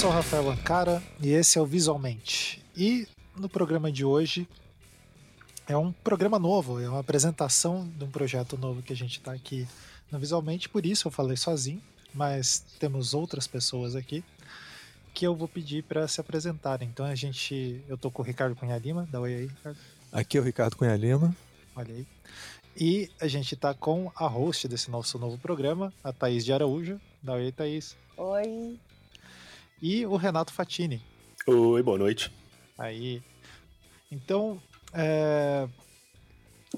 sou o Rafael Ancara e esse é o Visualmente. E no programa de hoje é um programa novo, é uma apresentação de um projeto novo que a gente está aqui no Visualmente, por isso eu falei sozinho, mas temos outras pessoas aqui que eu vou pedir para se apresentarem. Então a gente, eu tô com o Ricardo Cunha Lima, dá oi aí, Ricardo. Aqui é o Ricardo Cunha Lima. Olha aí. E a gente tá com a host desse nosso novo programa, a Thaís de Araújo. Dá oi, Thaís. Oi. E o Renato Fatini. Oi, boa noite. Aí. Então, é,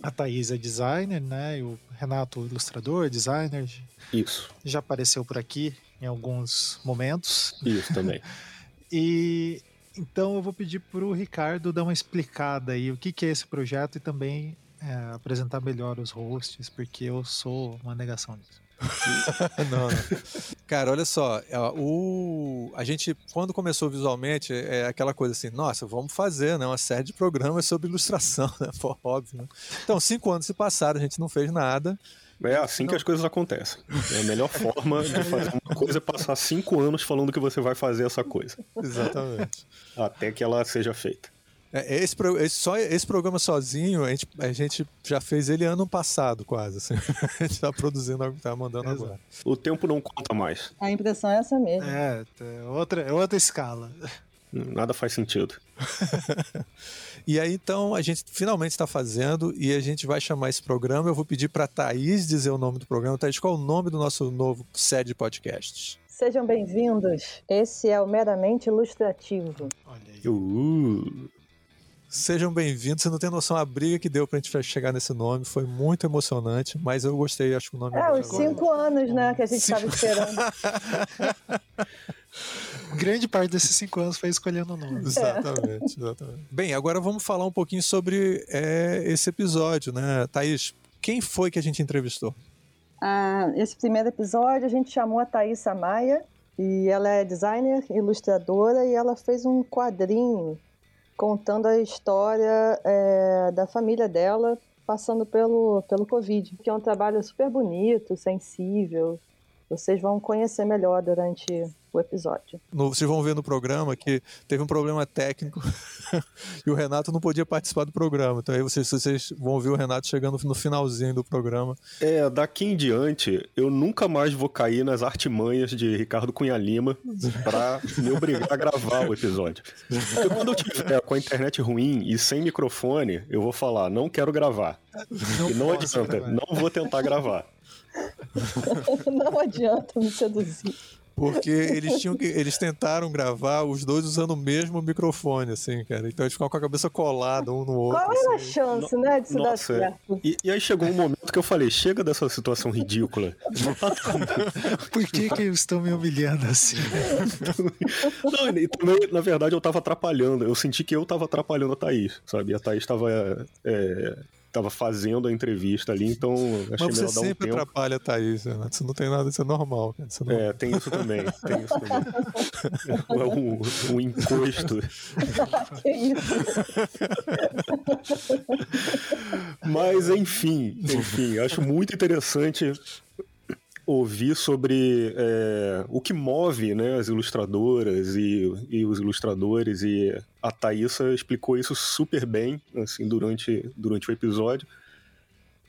a Thaís é designer, né? E o Renato, ilustrador, designer. Isso. Já apareceu por aqui em alguns momentos. Isso também. e então eu vou pedir para o Ricardo dar uma explicada aí o que, que é esse projeto e também é, apresentar melhor os hosts, porque eu sou uma negação disso. não, não. Cara, olha só, é, o, a gente, quando começou visualmente, é aquela coisa assim, nossa, vamos fazer né, uma série de programas sobre ilustração, né? Pô, óbvio, né? Então, cinco anos se passaram, a gente não fez nada. É assim não. que as coisas acontecem. É a melhor forma de fazer uma coisa é passar cinco anos falando que você vai fazer essa coisa. Exatamente. Até que ela seja feita. É, esse, esse, só, esse programa sozinho, a gente, a gente já fez ele ano passado, quase. Assim. A gente tá produzindo, tá mandando Exato. agora. O tempo não conta mais. A impressão é essa mesmo. É, é outra, é outra escala. Nada faz sentido. e aí, então, a gente finalmente está fazendo e a gente vai chamar esse programa. Eu vou pedir para Thaís dizer o nome do programa. Thaís, qual é o nome do nosso novo série de podcasts? Sejam bem-vindos. Esse é o Meramente Ilustrativo. Olha aí. Uh. Sejam bem-vindos. Você não tem noção a briga que deu pra gente chegar nesse nome. Foi muito emocionante, mas eu gostei, acho que o nome é. os cinco anos, né, que a gente estava esperando. Grande parte desses cinco anos foi escolhendo o nome. Exatamente, exatamente. Bem, agora vamos falar um pouquinho sobre é, esse episódio, né? Thaís, quem foi que a gente entrevistou? Ah, esse primeiro episódio a gente chamou a Thaís Maia, e ela é designer, ilustradora, e ela fez um quadrinho contando a história é, da família dela passando pelo, pelo Covid, que é um trabalho super bonito, sensível. Vocês vão conhecer melhor durante o episódio. No, vocês vão ver no programa que teve um problema técnico e o Renato não podia participar do programa. Então aí vocês, vocês vão ver o Renato chegando no finalzinho do programa. É, daqui em diante, eu nunca mais vou cair nas artimanhas de Ricardo Cunha Lima pra me obrigar a gravar o episódio. Porque quando eu tiver com a internet ruim e sem microfone, eu vou falar, não quero gravar. Não e não adianta, gravar. não vou tentar gravar. não adianta me seduzir. Porque eles tinham que. Eles tentaram gravar os dois usando o mesmo microfone, assim, cara. Então eles ficavam com a cabeça colada um no outro. Qual era assim. a chance, no, né, de se nossa, dar certo? E, e, aí chegou um momento que eu falei: chega dessa situação ridícula. Por que, que eles estão me humilhando assim? Não, e também, na verdade, eu tava atrapalhando. Eu senti que eu tava atrapalhando a Thaís, sabe? A Thaís tava. É, tava fazendo a entrevista ali, então achei Mas você melhor dar um sempre tempo. atrapalha Thaís, né? Isso não tem nada, isso é normal. Isso é, é, tem isso também, tem isso também. é um, um encosto. que isso? Mas enfim, enfim, acho muito interessante ouvir sobre é, o que move né, as ilustradoras e, e, os ilustradores, e a Thaisa explicou isso super bem assim, durante, durante o episódio.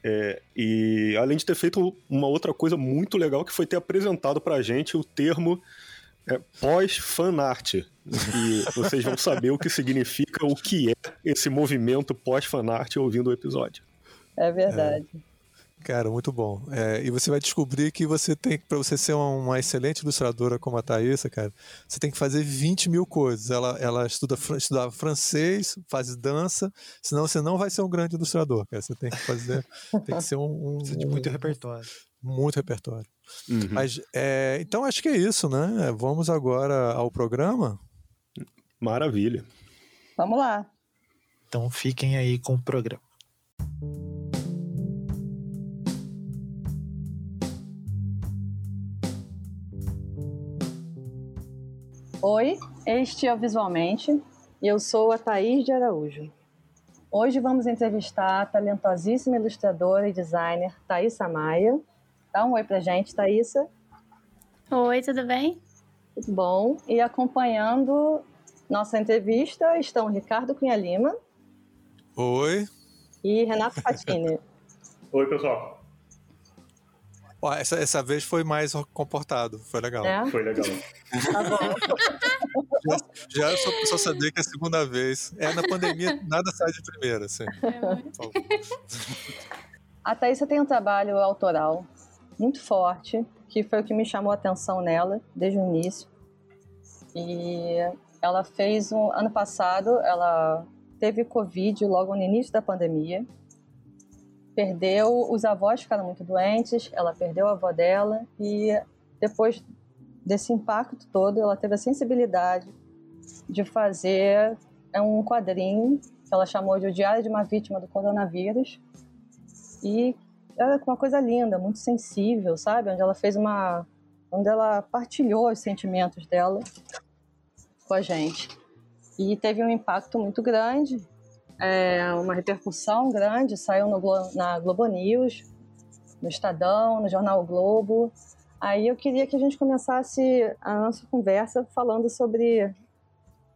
É, e além de ter feito uma outra coisa muito legal, que foi ter apresentado pra gente o termo é, pós-fanart. E vocês vão saber o que significa, o que é esse movimento pós-fanart ouvindo o episódio. É verdade. É. Cara, muito bom. É, e você vai descobrir que você tem, para você ser uma, uma, excelente ilustradora como a Thaisa, cara, você tem que fazer 20 mil coisas. Ela, ela estuda, estuda francês, faz dança, senão você não vai ser um grande ilustrador, cara. Você tem que fazer, tem que ser um. um de muito um, repertório. Muito repertório. Uhum. Mas, é, então acho que é isso, né? Vamos agora ao programa. Maravilha. Vamos lá. Então fiquem aí com o programa. Oi, este é o Visualmente e eu sou a Thaís de Araújo. Hoje vamos entrevistar a talentosíssima ilustradora e designer Thaisa Maia. Dá um oi pra gente, Thaisa. Oi, tudo bem? Tudo bom. E acompanhando nossa entrevista estão Ricardo Cunha Lima. Oi. E Renato Fatini. Oi, pessoal. Ó, essa, essa vez foi mais comportado, foi legal. É? Foi legal. Tá bom. Já, já só, só saber que é a segunda vez. É, na pandemia nada sai de primeira, assim. Favor. A Thaisa tem um trabalho autoral muito forte, que foi o que me chamou a atenção nela desde o início. E ela fez um ano passado, ela teve Covid logo no início da pandemia. Perdeu, os avós ficaram muito doentes, ela perdeu a avó dela e depois desse impacto todo, ela teve a sensibilidade de fazer é um quadrinho que ela chamou de O Diário de uma Vítima do Coronavírus. E era uma coisa linda, muito sensível, sabe? Onde ela fez uma. onde ela partilhou os sentimentos dela com a gente. E teve um impacto muito grande, é, uma repercussão grande, saiu no, na Globo News, no Estadão, no Jornal o Globo. Aí eu queria que a gente começasse a nossa conversa falando sobre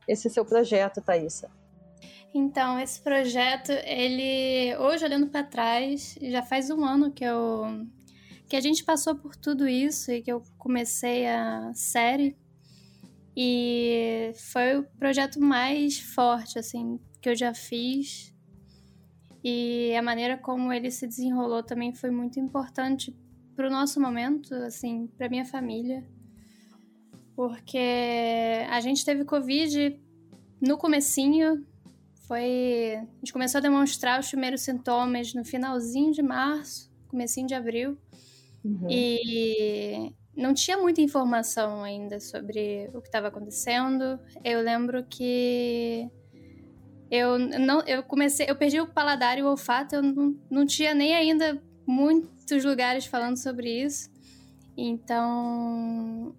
esse seu projeto, Thaisa. Então, esse projeto, ele hoje olhando para trás, já faz um ano que eu que a gente passou por tudo isso e que eu comecei a série. E foi o projeto mais forte assim que eu já fiz. E a maneira como ele se desenrolou também foi muito importante pro nosso momento, assim, pra minha família. Porque a gente teve covid no comecinho, foi. A gente começou a demonstrar os primeiros sintomas no finalzinho de março, comecinho de abril. Uhum. E não tinha muita informação ainda sobre o que estava acontecendo. Eu lembro que eu não, eu comecei, eu perdi o paladar e o olfato, eu não, não tinha nem ainda muitos lugares falando sobre isso. Então,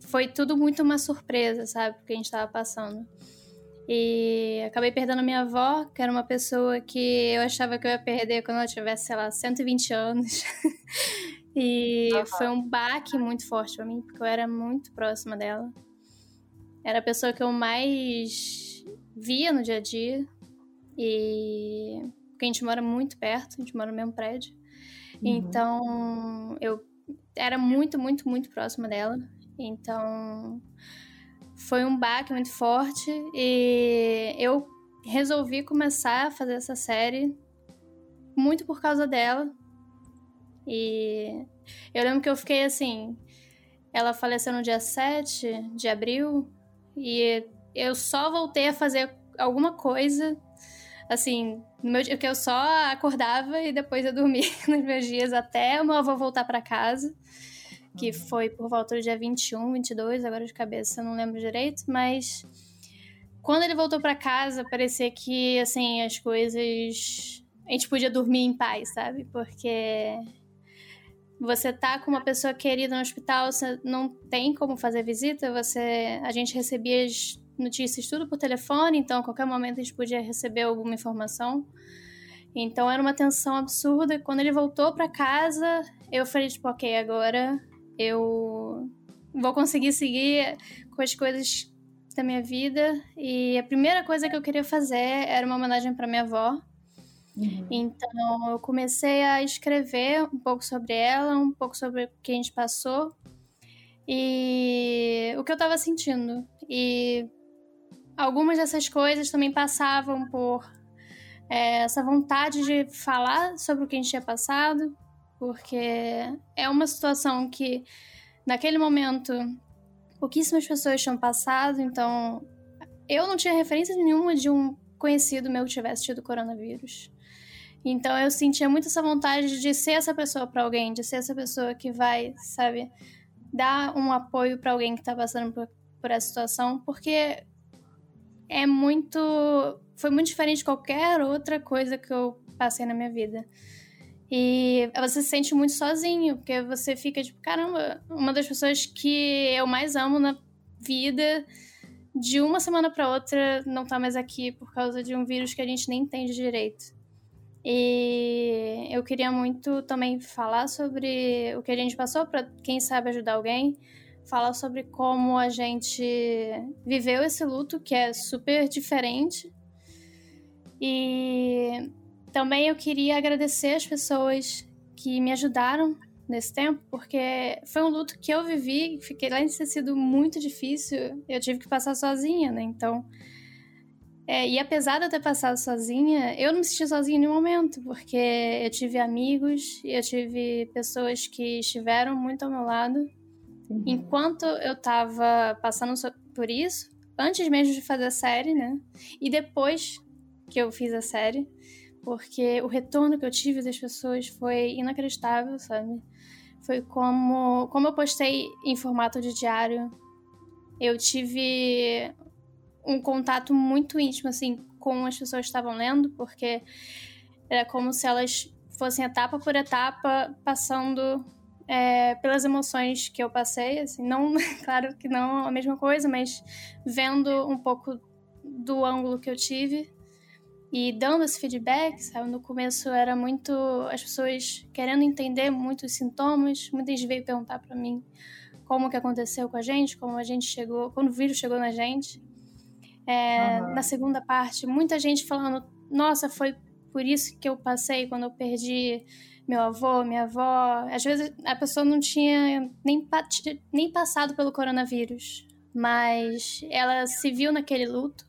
foi tudo muito uma surpresa, sabe, porque a gente estava passando. E acabei perdendo minha avó, que era uma pessoa que eu achava que eu ia perder quando ela tivesse, sei lá, 120 anos. e Aham. foi um baque muito forte pra mim, porque eu era muito próxima dela. Era a pessoa que eu mais via no dia a dia. E porque a gente mora muito perto, a gente mora no mesmo prédio. Então, eu era muito, muito, muito próxima dela. Então, foi um baque muito forte e eu resolvi começar a fazer essa série muito por causa dela. E eu lembro que eu fiquei assim, ela faleceu no dia 7 de abril e eu só voltei a fazer alguma coisa assim, no meu, dia- que eu só acordava e depois eu dormia nos meus dias até o meu avô voltar pra casa que foi por volta do dia 21, 22, agora de cabeça eu não lembro direito, mas quando ele voltou pra casa, parecia que, assim, as coisas... A gente podia dormir em paz, sabe? Porque você tá com uma pessoa querida no hospital, você não tem como fazer visita, você... A gente recebia as notícias tudo por telefone, então a qualquer momento a gente podia receber alguma informação. Então era uma tensão absurda. Quando ele voltou pra casa, eu falei, tipo, ok, agora eu vou conseguir seguir com as coisas da minha vida. E a primeira coisa que eu queria fazer era uma homenagem para minha avó. Uhum. Então eu comecei a escrever um pouco sobre ela, um pouco sobre o que a gente passou e o que eu tava sentindo. E algumas dessas coisas também passavam por é, essa vontade de falar sobre o que a gente tinha passado, porque é uma situação que, naquele momento, pouquíssimas pessoas tinham passado, então eu não tinha referência nenhuma de um conhecido meu que tivesse tido coronavírus. Então eu sentia muito essa vontade de ser essa pessoa para alguém, de ser essa pessoa que vai, sabe, dar um apoio para alguém que tá passando por, por essa situação, porque é muito. Foi muito diferente de qualquer outra coisa que eu passei na minha vida. E você se sente muito sozinho, porque você fica tipo, caramba, uma das pessoas que eu mais amo na vida, de uma semana para outra, não tá mais aqui por causa de um vírus que a gente nem entende direito. E eu queria muito também falar sobre o que a gente passou para quem sabe ajudar alguém, fala sobre como a gente viveu esse luto, que é super diferente. E também eu queria agradecer as pessoas que me ajudaram nesse tempo, porque foi um luto que eu vivi, fiquei lá de ter sido muito difícil, eu tive que passar sozinha, né? Então, é, e apesar de eu ter passado sozinha, eu não me senti sozinha em nenhum momento, porque eu tive amigos, eu tive pessoas que estiveram muito ao meu lado. Enquanto eu tava passando por isso, antes mesmo de fazer a série, né? E depois que eu fiz a série, porque o retorno que eu tive das pessoas foi inacreditável, sabe? Foi como, como eu postei em formato de diário, eu tive um contato muito íntimo, assim, com as pessoas que estavam lendo, porque era como se elas fossem etapa por etapa passando é, pelas emoções que eu passei, assim, não, claro que não a mesma coisa, mas vendo um pouco do ângulo que eu tive e dando esse feedback, sabe? No começo era muito as pessoas querendo entender muitos sintomas, muita gente veio perguntar para mim como que aconteceu com a gente, como a gente chegou, quando o vírus chegou na gente. É, uhum. Na segunda parte, muita gente falando: nossa, foi por isso que eu passei quando eu perdi meu avô, minha avó. Às vezes a pessoa não tinha nem, nem passado pelo coronavírus, mas ela se viu naquele luto.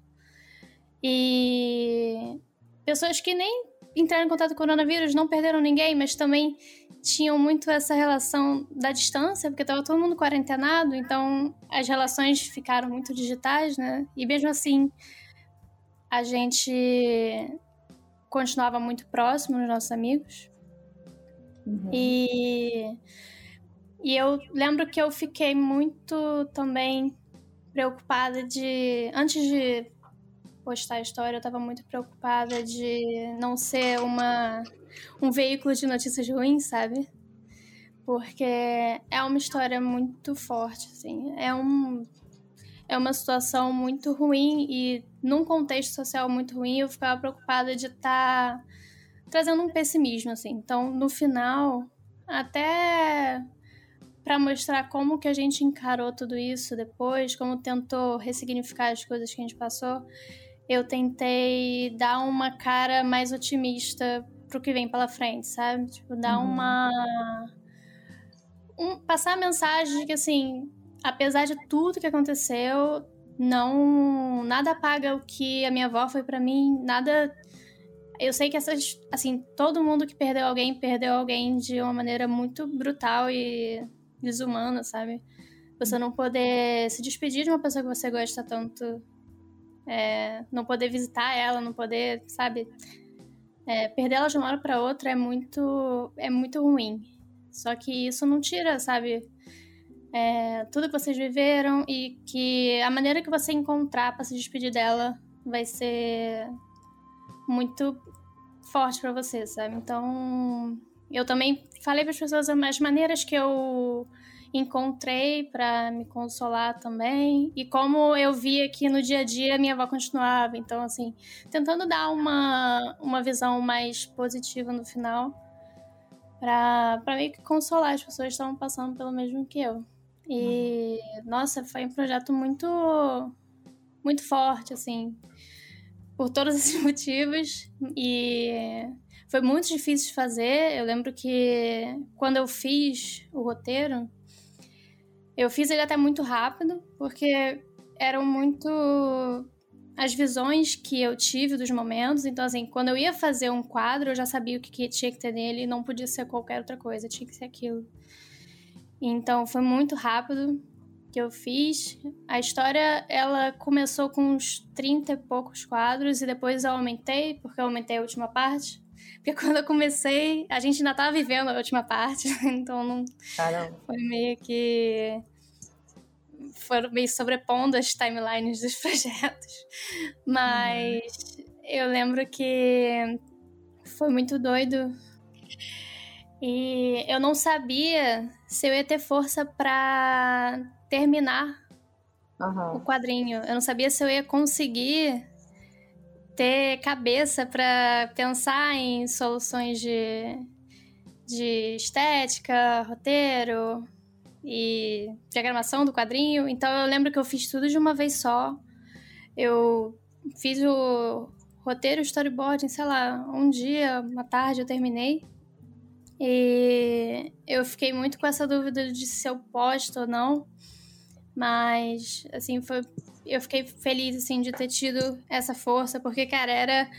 E pessoas que nem entraram em contato com o coronavírus não perderam ninguém, mas também tinham muito essa relação da distância, porque estava todo mundo quarentenado, então as relações ficaram muito digitais, né? E mesmo assim, a gente continuava muito próximo dos nossos amigos. Uhum. E, e eu lembro que eu fiquei muito também preocupada de. Antes de postar a história, eu estava muito preocupada de não ser uma um veículo de notícias ruins, sabe? Porque é uma história muito forte, assim. É um é uma situação muito ruim e num contexto social muito ruim, eu ficava preocupada de estar tá trazendo um pessimismo, assim. Então, no final, até para mostrar como que a gente encarou tudo isso depois, como tentou ressignificar as coisas que a gente passou, eu tentei dar uma cara mais otimista pro que vem pela frente, sabe? Tipo, dar uhum. uma. Um, passar a mensagem de que, assim, apesar de tudo que aconteceu, não. Nada apaga o que a minha avó foi para mim, nada. Eu sei que essas. Assim, todo mundo que perdeu alguém, perdeu alguém de uma maneira muito brutal e desumana, sabe? Você não poder se despedir de uma pessoa que você gosta tanto. É, não poder visitar ela, não poder, sabe? É, perder ela de uma hora para outra é muito, é muito ruim. Só que isso não tira, sabe, é, tudo que vocês viveram e que a maneira que você encontrar para se despedir dela vai ser muito forte para você, sabe? Então, eu também falei para as pessoas as maneiras que eu encontrei para me consolar também e como eu via que no dia a dia minha avó continuava. Então, assim, tentando dar uma, uma visão mais positiva no final para meio que consolar as pessoas que estavam passando pelo mesmo que eu. E, nossa, foi um projeto muito, muito forte, assim, por todos esses motivos. E foi muito difícil de fazer. Eu lembro que quando eu fiz o roteiro, eu fiz ele até muito rápido, porque eram muito as visões que eu tive dos momentos. Então, assim, quando eu ia fazer um quadro, eu já sabia o que tinha que ter nele e não podia ser qualquer outra coisa, tinha que ser aquilo. Então, foi muito rápido que eu fiz. A história, ela começou com uns 30 e poucos quadros e depois eu aumentei, porque eu aumentei a última parte. Porque quando eu comecei, a gente ainda tava vivendo a última parte, então não. Caramba. Foi meio que. Foram meio sobrepondo as timelines dos projetos. Mas uhum. eu lembro que foi muito doido. E eu não sabia se eu ia ter força para terminar uhum. o quadrinho. Eu não sabia se eu ia conseguir ter cabeça para pensar em soluções de, de estética, roteiro e diagramação do quadrinho. Então eu lembro que eu fiz tudo de uma vez só. Eu fiz o roteiro, storyboard, sei lá, um dia, uma tarde eu terminei. E eu fiquei muito com essa dúvida de se eu posto ou não. Mas, assim, foi. Eu fiquei feliz, assim, de ter tido essa força, porque, cara, era.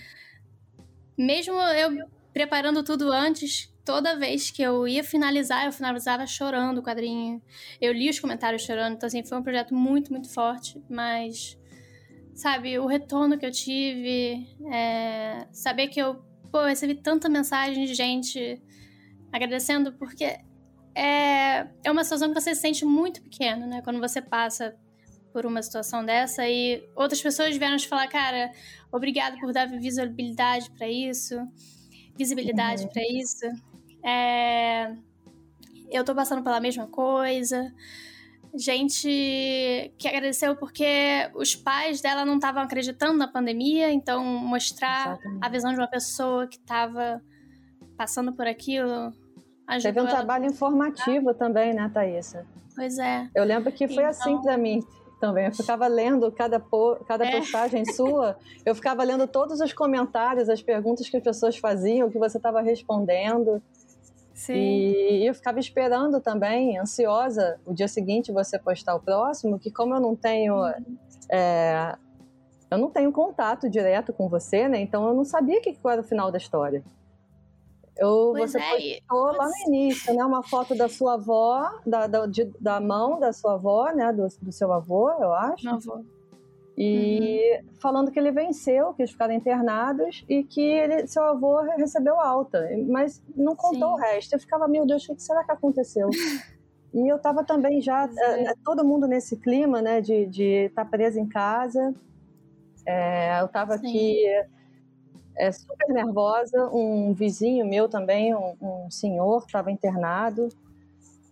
Mesmo eu preparando tudo antes, toda vez que eu ia finalizar, eu finalizava chorando o quadrinho. Eu li os comentários chorando, então, assim, foi um projeto muito, muito forte, mas. Sabe, o retorno que eu tive, é, saber que eu, pô, recebi tanta mensagem de gente agradecendo, porque é, é uma situação que você se sente muito pequeno, né? Quando você passa por uma situação dessa e outras pessoas vieram te falar, cara, obrigado por dar visibilidade para isso, visibilidade uhum. para isso. É, eu tô passando pela mesma coisa. Gente que agradeceu porque os pais dela não estavam acreditando na pandemia, então mostrar Exatamente. a visão de uma pessoa que estava passando por aquilo. Teve um trabalho informativo também, né, Thaisa? Pois é. Eu lembro que foi assim então... assim para mim também. Eu ficava lendo cada, po cada é. postagem sua, eu ficava lendo todos os comentários, as perguntas que as pessoas faziam, o que você estava respondendo. Sim. E eu ficava esperando também, ansiosa, o dia seguinte você postar o próximo, que como eu não tenho. É, eu não tenho contato direto com você, né? Então eu não sabia o que era o final da história. Eu, pois você é, postou lá no início, né? Uma foto da sua avó, da, da, de, da mão da sua avó, né? Do, do seu avô, eu acho. Meu avô. E uhum. falando que ele venceu, que eles ficaram internados e que ele, seu avô recebeu alta, mas não contou Sim. o resto. Eu ficava, meu Deus, o que será que aconteceu? e eu estava também já, é. todo mundo nesse clima, né, de estar de tá preso em casa. É, eu estava aqui é, super nervosa. Um vizinho meu também, um, um senhor, estava internado.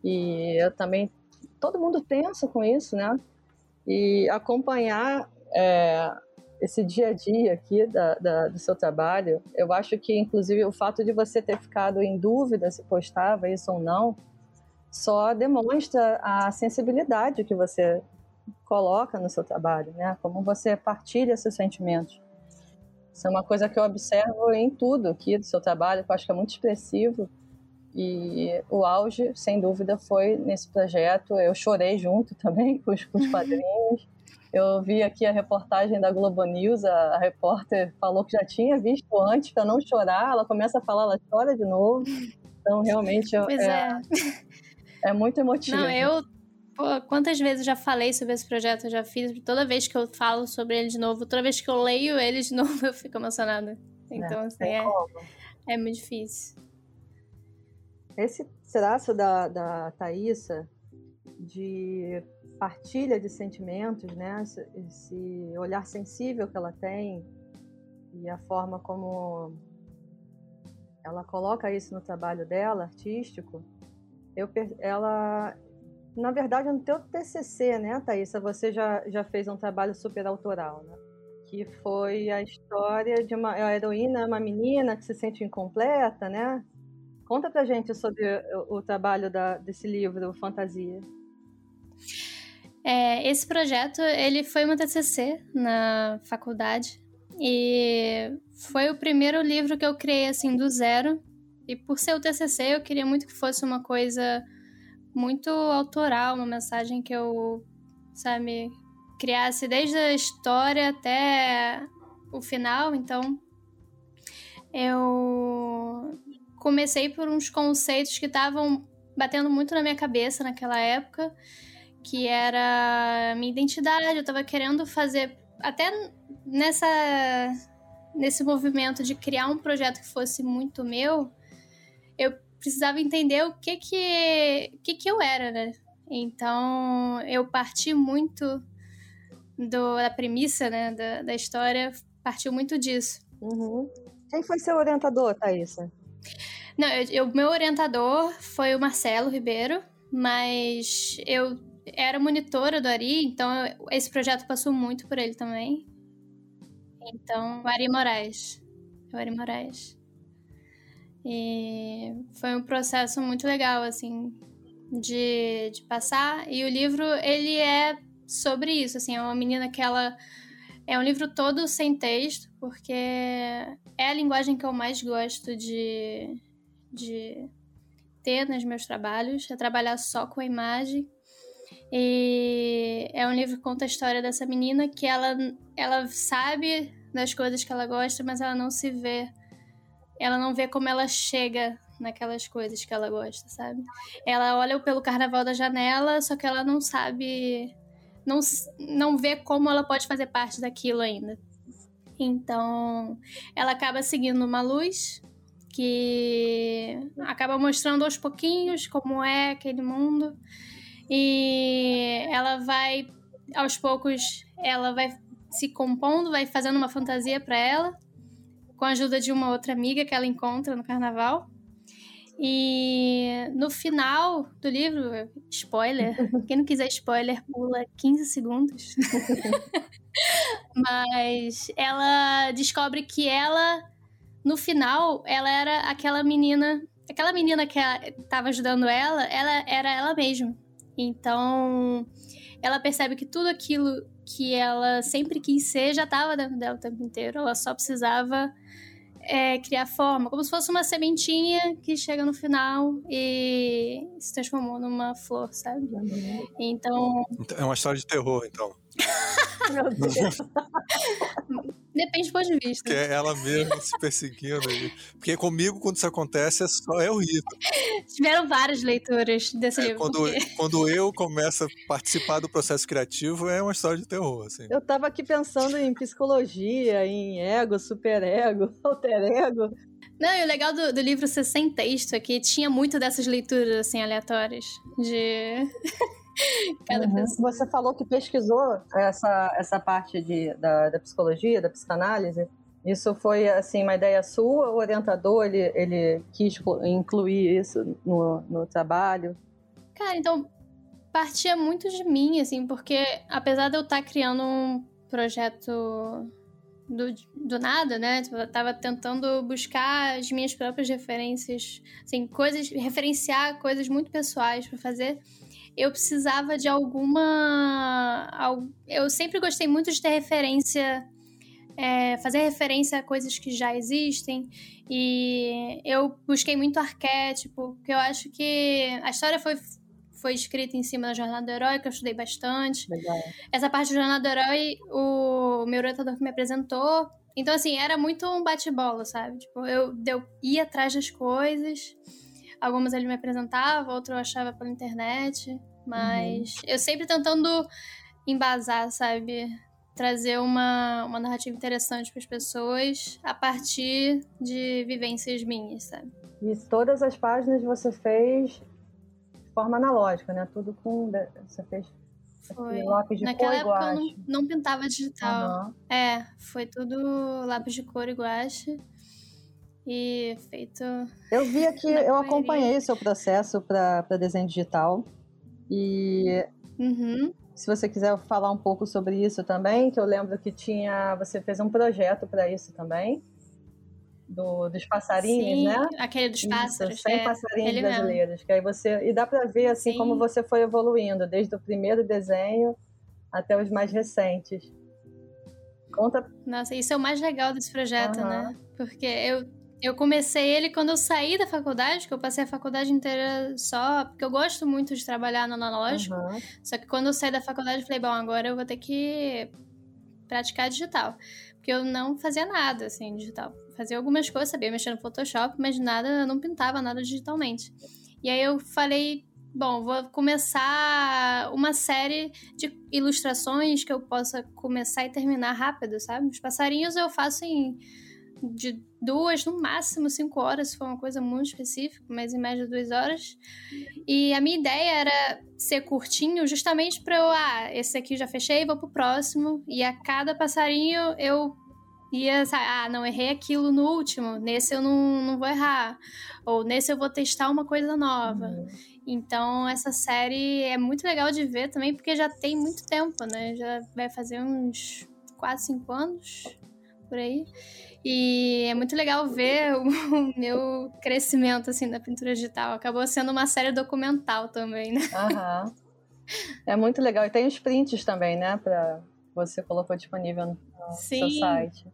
E eu também. Todo mundo tenso com isso, né? E acompanhar é, esse dia a dia aqui da, da, do seu trabalho, eu acho que, inclusive, o fato de você ter ficado em dúvida se postava isso ou não, só demonstra a sensibilidade que você coloca no seu trabalho, né? Como você partilha seus sentimentos. Isso é uma coisa que eu observo em tudo aqui do seu trabalho, que eu acho que é muito expressivo. E o auge, sem dúvida, foi nesse projeto. Eu chorei junto também com os, com os quadrinhos. Eu vi aqui a reportagem da Globo News, a, a repórter falou que já tinha visto antes para não chorar. Ela começa a falar, ela chora de novo. Então, realmente, é, é, é. muito emotivo. Não, eu Pô, quantas vezes eu já falei sobre esse projeto, eu já fiz. Toda vez que eu falo sobre ele de novo, toda vez que eu leio ele de novo, eu fico emocionada. Então, assim, é, é muito difícil. Esse traço da, da Thaisa de partilha de sentimentos, né? Esse olhar sensível que ela tem e a forma como ela coloca isso no trabalho dela, artístico, eu, ela, na verdade, no teu TCC, né, Thaisa, você já, já fez um trabalho super autoral, né? Que foi a história de uma heroína, uma menina que se sente incompleta, né? Conta pra gente sobre o, o trabalho da, desse livro, Fantasia. É, esse projeto, ele foi uma TCC na faculdade e foi o primeiro livro que eu criei, assim, do zero. E por ser o TCC, eu queria muito que fosse uma coisa muito autoral, uma mensagem que eu, sabe, criasse desde a história até o final. Então, eu comecei por uns conceitos que estavam batendo muito na minha cabeça naquela época, que era minha identidade. Eu estava querendo fazer até nessa nesse movimento de criar um projeto que fosse muito meu, eu precisava entender o que que, que, que eu era, né? Então, eu parti muito do, da premissa, né, da, da história, partiu muito disso. Uhum. Quem foi seu orientador, Thaisa? Não, o meu orientador foi o Marcelo Ribeiro, mas eu era monitora do Ari, então eu, esse projeto passou muito por ele também. Então, o Ari Moraes. O Ari Moraes. E foi um processo muito legal, assim, de, de passar. E o livro, ele é sobre isso, assim, é uma menina que ela... É um livro todo sem texto, porque é a linguagem que eu mais gosto de, de ter nos meus trabalhos, é trabalhar só com a imagem. E é um livro que conta a história dessa menina que ela, ela sabe das coisas que ela gosta, mas ela não se vê. Ela não vê como ela chega naquelas coisas que ela gosta, sabe? Ela olha pelo carnaval da janela, só que ela não sabe. Não, não vê como ela pode fazer parte daquilo ainda. Então, ela acaba seguindo uma luz que acaba mostrando aos pouquinhos como é aquele mundo. E ela vai, aos poucos, ela vai se compondo, vai fazendo uma fantasia para ela, com a ajuda de uma outra amiga que ela encontra no carnaval. E no final do livro, spoiler, quem não quiser spoiler, pula 15 segundos. Mas ela descobre que ela, no final, ela era aquela menina. Aquela menina que estava ajudando ela, ela era ela mesma. Então, ela percebe que tudo aquilo que ela sempre quis ser já estava dentro dela o tempo inteiro. Ela só precisava é, criar forma, como se fosse uma sementinha que chega no final e se transformou numa flor, sabe? Então. É uma história de terror, então. Meu Deus. Depende do ponto de vista. Que é ela mesma se perseguindo. Porque comigo, quando isso acontece, é, só, é horrível. Tiveram várias leituras desse É, livro. quando, porque- quando eu começo a participar do processo criativo, é uma história de terror, assim. Eu tava aqui pensando em psicologia, em ego, superego, alter ego. Não, e o legal do, do livro ser sem texto é que tinha muito dessas leituras, assim, aleatórias. De. Cada Uhum. pessoa. Você falou que pesquisou essa, essa parte de, da, da psicologia, da psicanálise. Isso foi assim uma ideia sua? O orientador ele, ele quis co- incluir isso no, no trabalho? Cara, então partia muito de mim, assim, porque apesar de eu estar criando um projeto do, do nada, né? Tipo, eu tava tentando buscar as minhas próprias referências, assim, coisas, referenciar coisas muito pessoais pra fazer. Eu precisava de alguma. al- Eu sempre gostei muito de ter referência. é, fazer referência a coisas que já existem. E eu busquei muito arquétipo, porque eu acho que a história foi, foi escrita em cima da Jornada do Herói, que eu estudei bastante. Legal. Essa parte do Jornada do Herói, o meu orientador que me apresentou. Então, assim, era muito um bate-bola, sabe? Tipo, eu, eu ia atrás das coisas. Algumas ele me apresentava, outras eu achava pela internet. Mas eu sempre tentando embasar, sabe? Trazer uma, uma narrativa interessante para as pessoas a partir de vivências minhas, sabe? E todas as páginas você fez de forma analógica, né? Tudo com. Você fez Foi. lápis de Naquela cor época eu não, não pintava digital. Aham. É, foi tudo lápis de cor e guache. E feito. Eu vi aqui, eu acompanhei o seu processo para desenho digital. E Uhum. se você quiser falar um pouco sobre isso também, que eu lembro que tinha. Você fez um projeto para isso também. Do, dos passarinhos, Sim, né? aquele dos Isso, pássaros. 100 é, passarinhos mesmo. brasileiros. Que aí você, e dá para ver assim Sim. como você foi evoluindo, desde o primeiro desenho até os mais recentes. Conta. Nossa, isso é o mais legal desse projeto, Aham. né? Porque eu, eu comecei ele quando eu saí da faculdade, que eu passei a faculdade inteira só. Porque eu gosto muito de trabalhar no analógico. Aham. Só que quando eu saí da faculdade, eu falei, bom, agora eu vou ter que praticar digital. Porque eu não fazia nada, assim, digital. Fazia algumas coisas, sabia mexer no Photoshop, mas nada, eu não pintava nada digitalmente. E aí eu falei, bom, vou começar uma série de ilustrações que eu possa começar e terminar rápido, sabe? Os passarinhos eu faço em de duas, no máximo cinco horas, se for uma coisa muito específica, mas em média duas horas. E a minha ideia era ser curtinho, justamente pra eu, ah, esse aqui já fechei, vou pro próximo. E a cada passarinho eu ia, ah, não, errei aquilo no último, nesse eu não, não vou errar. Ou nesse eu vou testar uma coisa nova. Então, essa série é muito legal de ver também, porque já tem muito tempo, né? Já vai fazer uns 4, 5 anos por aí. E é muito legal ver o, meu crescimento, assim, da pintura digital. Acabou sendo uma série documental também, né? Aham. É muito legal. E tem os prints também, né? Pra... Você colocou disponível no, no seu site.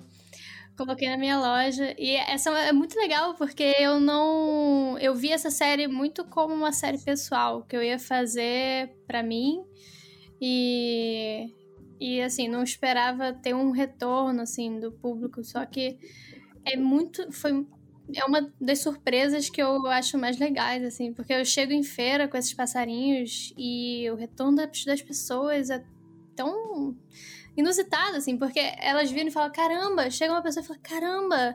Coloquei na minha loja. E essa é muito legal porque eu não. Eu vi essa série muito como uma série pessoal que eu ia fazer para mim. E. E assim, não esperava ter um retorno assim do público, só que é muito foi é uma das surpresas que eu acho mais legais, assim, porque eu chego em feira com esses passarinhos e o retorno das pessoas é tão inusitado, assim, porque elas viram e falam: caramba, chega uma pessoa e fala: caramba,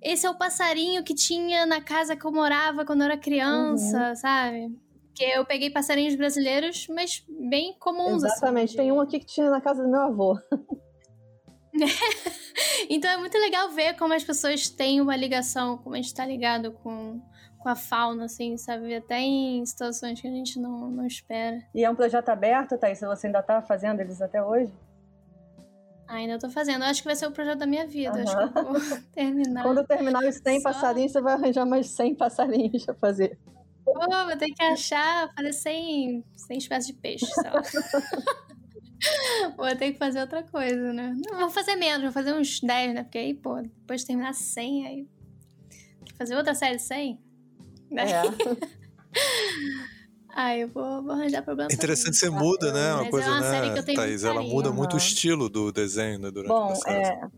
esse é o passarinho que tinha na casa que eu morava quando eu era criança, uhum. sabe? Que eu peguei passarinhos brasileiros, mas bem comuns. Assim, Exatamente, assim, tem um aqui que tinha na casa do meu avô. então é muito legal ver como as pessoas têm uma ligação, como a gente tá ligado com, com a fauna, assim, sabe? Até em situações que a gente não, não espera. E é um projeto aberto, Thaís? Você ainda tá fazendo eles até hoje? Ainda tô fazendo. acho que vai ser o projeto da minha vida. Uhum. Acho que eu vou terminar. Quando terminar os 100 Só... passarinhos, você vai arranjar mais 100 passarinhos pra fazer. Pô, vou ter que achar, fazer 100, 100 espécies de peixe, sei lá. vou ter que fazer outra coisa, né? Não, vou fazer menos, vou fazer uns 10, né? Porque aí, pô, depois de terminar 100, aí... Fazer outra série de 100? Né? É. Ah, eu vou, vou arranjar problema. É interessante você muda, né? Uma Mas coisa, é uma né, série que eu tenho Thaís? Ela muda muito o estilo do desenho né, durante Bom, o processo. É...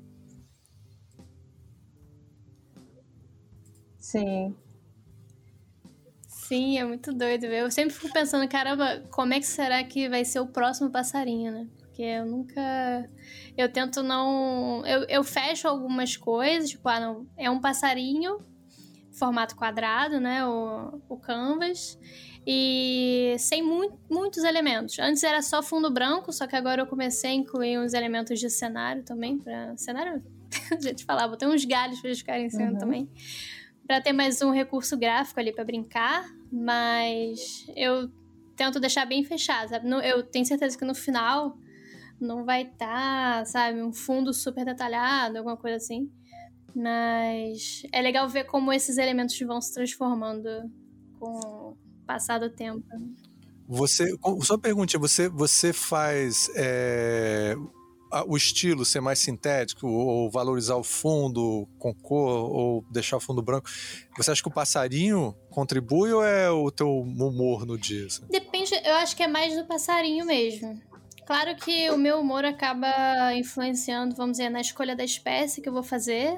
Sim. Sim, é muito doido. Eu sempre fico pensando, caramba, como é que será que vai ser o próximo passarinho, né? Porque eu nunca. Eu tento não. Eu, eu fecho algumas coisas, tipo, ah, não. É um passarinho, formato quadrado, né? O, o canvas e sem mu muitos elementos. Antes era só fundo branco, só que agora eu comecei a incluir uns elementos de cenário também, para cenário, a gente falava, botei uns galhos para eles ficarem em cima uhum. também, para ter mais um recurso gráfico ali para brincar, mas eu tento deixar bem fechado, sabe? Eu tenho certeza que no final não vai estar, tá, sabe, um fundo super detalhado, alguma coisa assim. Mas é legal ver como esses elementos vão se transformando com, o tempo. Você, só pergunta, você, você faz é, o estilo ser mais sintético, ou valorizar o fundo com cor, ou deixar o fundo branco? Você acha que o passarinho contribui ou é o teu humor no dia? Assim? Depende, eu acho que é mais do passarinho mesmo. Claro que o meu humor acaba influenciando, vamos dizer, na escolha da espécie que eu vou fazer,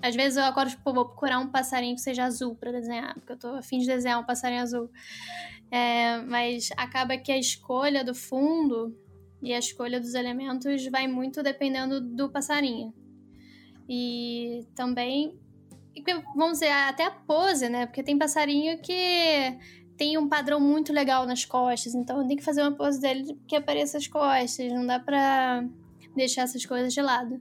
às vezes eu agora tipo, vou procurar um passarinho que seja azul para desenhar, porque eu tô afim de desenhar um passarinho azul. É, mas acaba que a escolha do fundo e a escolha dos elementos vai muito dependendo do passarinho. E também, vamos dizer, até a pose, né? Porque tem passarinho que tem um padrão muito legal nas costas, então tem que fazer uma pose dele que apareça as costas, não dá pra deixar essas coisas de lado.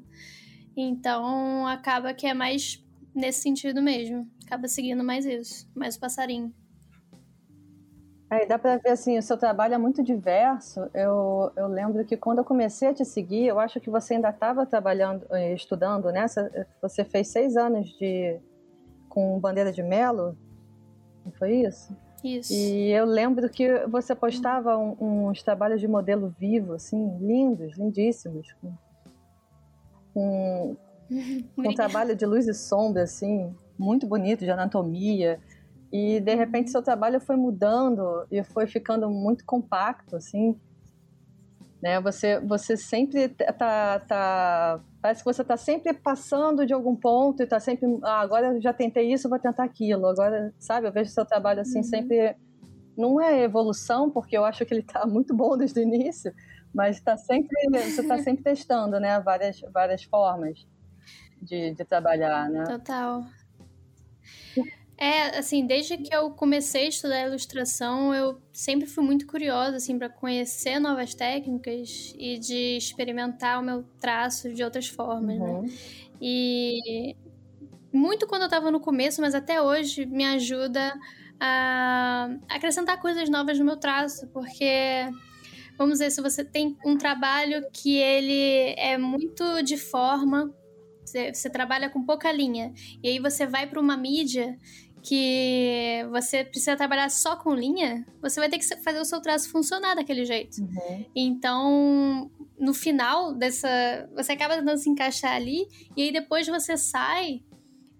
Então acaba que é mais nesse sentido mesmo. Acaba seguindo mais isso, mais o passarinho. Aí dá para ver assim, o seu trabalho é muito diverso. Eu, eu lembro que quando eu comecei a te seguir, eu acho que você ainda estava trabalhando, eh, estudando, né? Você fez seis anos de com bandeira de melo, não foi isso? Isso. E eu lembro que você postava um, uns trabalhos de modelo vivo, assim, lindos, lindíssimos, com com, com um trabalho de luz e sombra, assim, muito bonito, de anatomia. E, de repente, seu trabalho foi mudando e foi ficando muito compacto, assim. Né? Você, você sempre tá, tá... Parece que você está sempre passando de algum ponto e está sempre... Ah, agora eu já tentei isso, vou tentar aquilo. Agora, sabe, eu vejo seu trabalho, assim, uhum. sempre... Não é evolução, porque eu acho que ele está muito bom desde o início, mas tá sempre, você está sempre testando, né? Várias, várias formas de, de trabalhar, né? Total. É, assim, desde que eu comecei a estudar ilustração, eu sempre fui muito curiosa, assim, para conhecer novas técnicas e de experimentar o meu traço de outras formas, né? uhum. né? E muito quando eu estava no começo, mas até hoje me ajuda a acrescentar coisas novas no meu traço, porque vamos dizer, se você tem um trabalho que ele é muito de forma Você, você trabalha com pouca linha. E aí você vai para uma mídia que você precisa trabalhar só com linha, você vai ter que fazer o seu traço funcionar daquele jeito. Uhum. Então, no final dessa. Você acaba tentando se encaixar ali, e aí depois você sai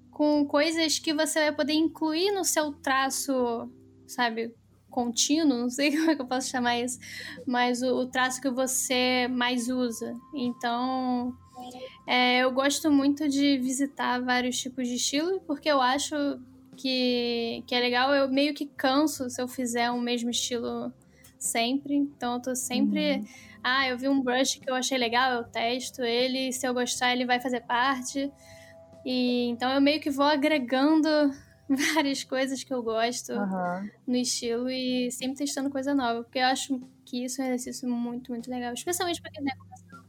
com coisas que você vai poder incluir no seu traço, sabe? Contínuo, não sei como é que eu posso chamar isso, mas o, o traço que você mais usa. Então, é, eu gosto muito de visitar vários tipos de estilo, porque eu acho que, que é legal. Eu meio que canso se eu fizer o mesmo estilo sempre. Então eu tô sempre. Uhum. Ah, eu vi um brush que eu achei legal, eu testo ele. Se eu gostar, ele vai fazer parte. E então eu meio que vou agregando várias coisas que eu gosto uhum. no estilo e sempre testando coisa nova. Porque eu acho que isso é um exercício muito, muito legal. Especialmente pra quem tá começando.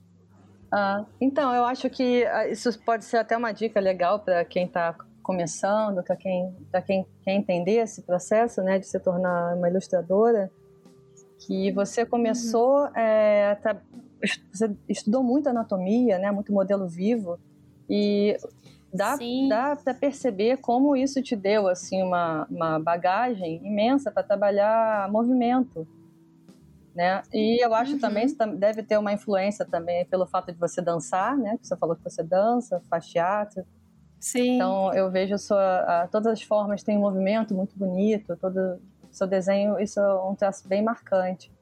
Ah, então, eu acho que ah, isso pode ser até uma dica legal para quem está começando, para quem, quem quer entender esse processo né, de se tornar uma ilustradora, que você começou, é, tá, você estudou muito anatomia, né, muito modelo vivo, e dá, dá para perceber como isso te deu assim uma, uma bagagem imensa para trabalhar movimento. Né? E eu acho uhum. também que deve ter uma influência também pelo fato de você dançar, né? Que você falou que você dança, faz teatro. Sim. Então eu vejo sua, a, todas as formas têm um movimento muito bonito, todo seu desenho, isso é um traço bem marcante.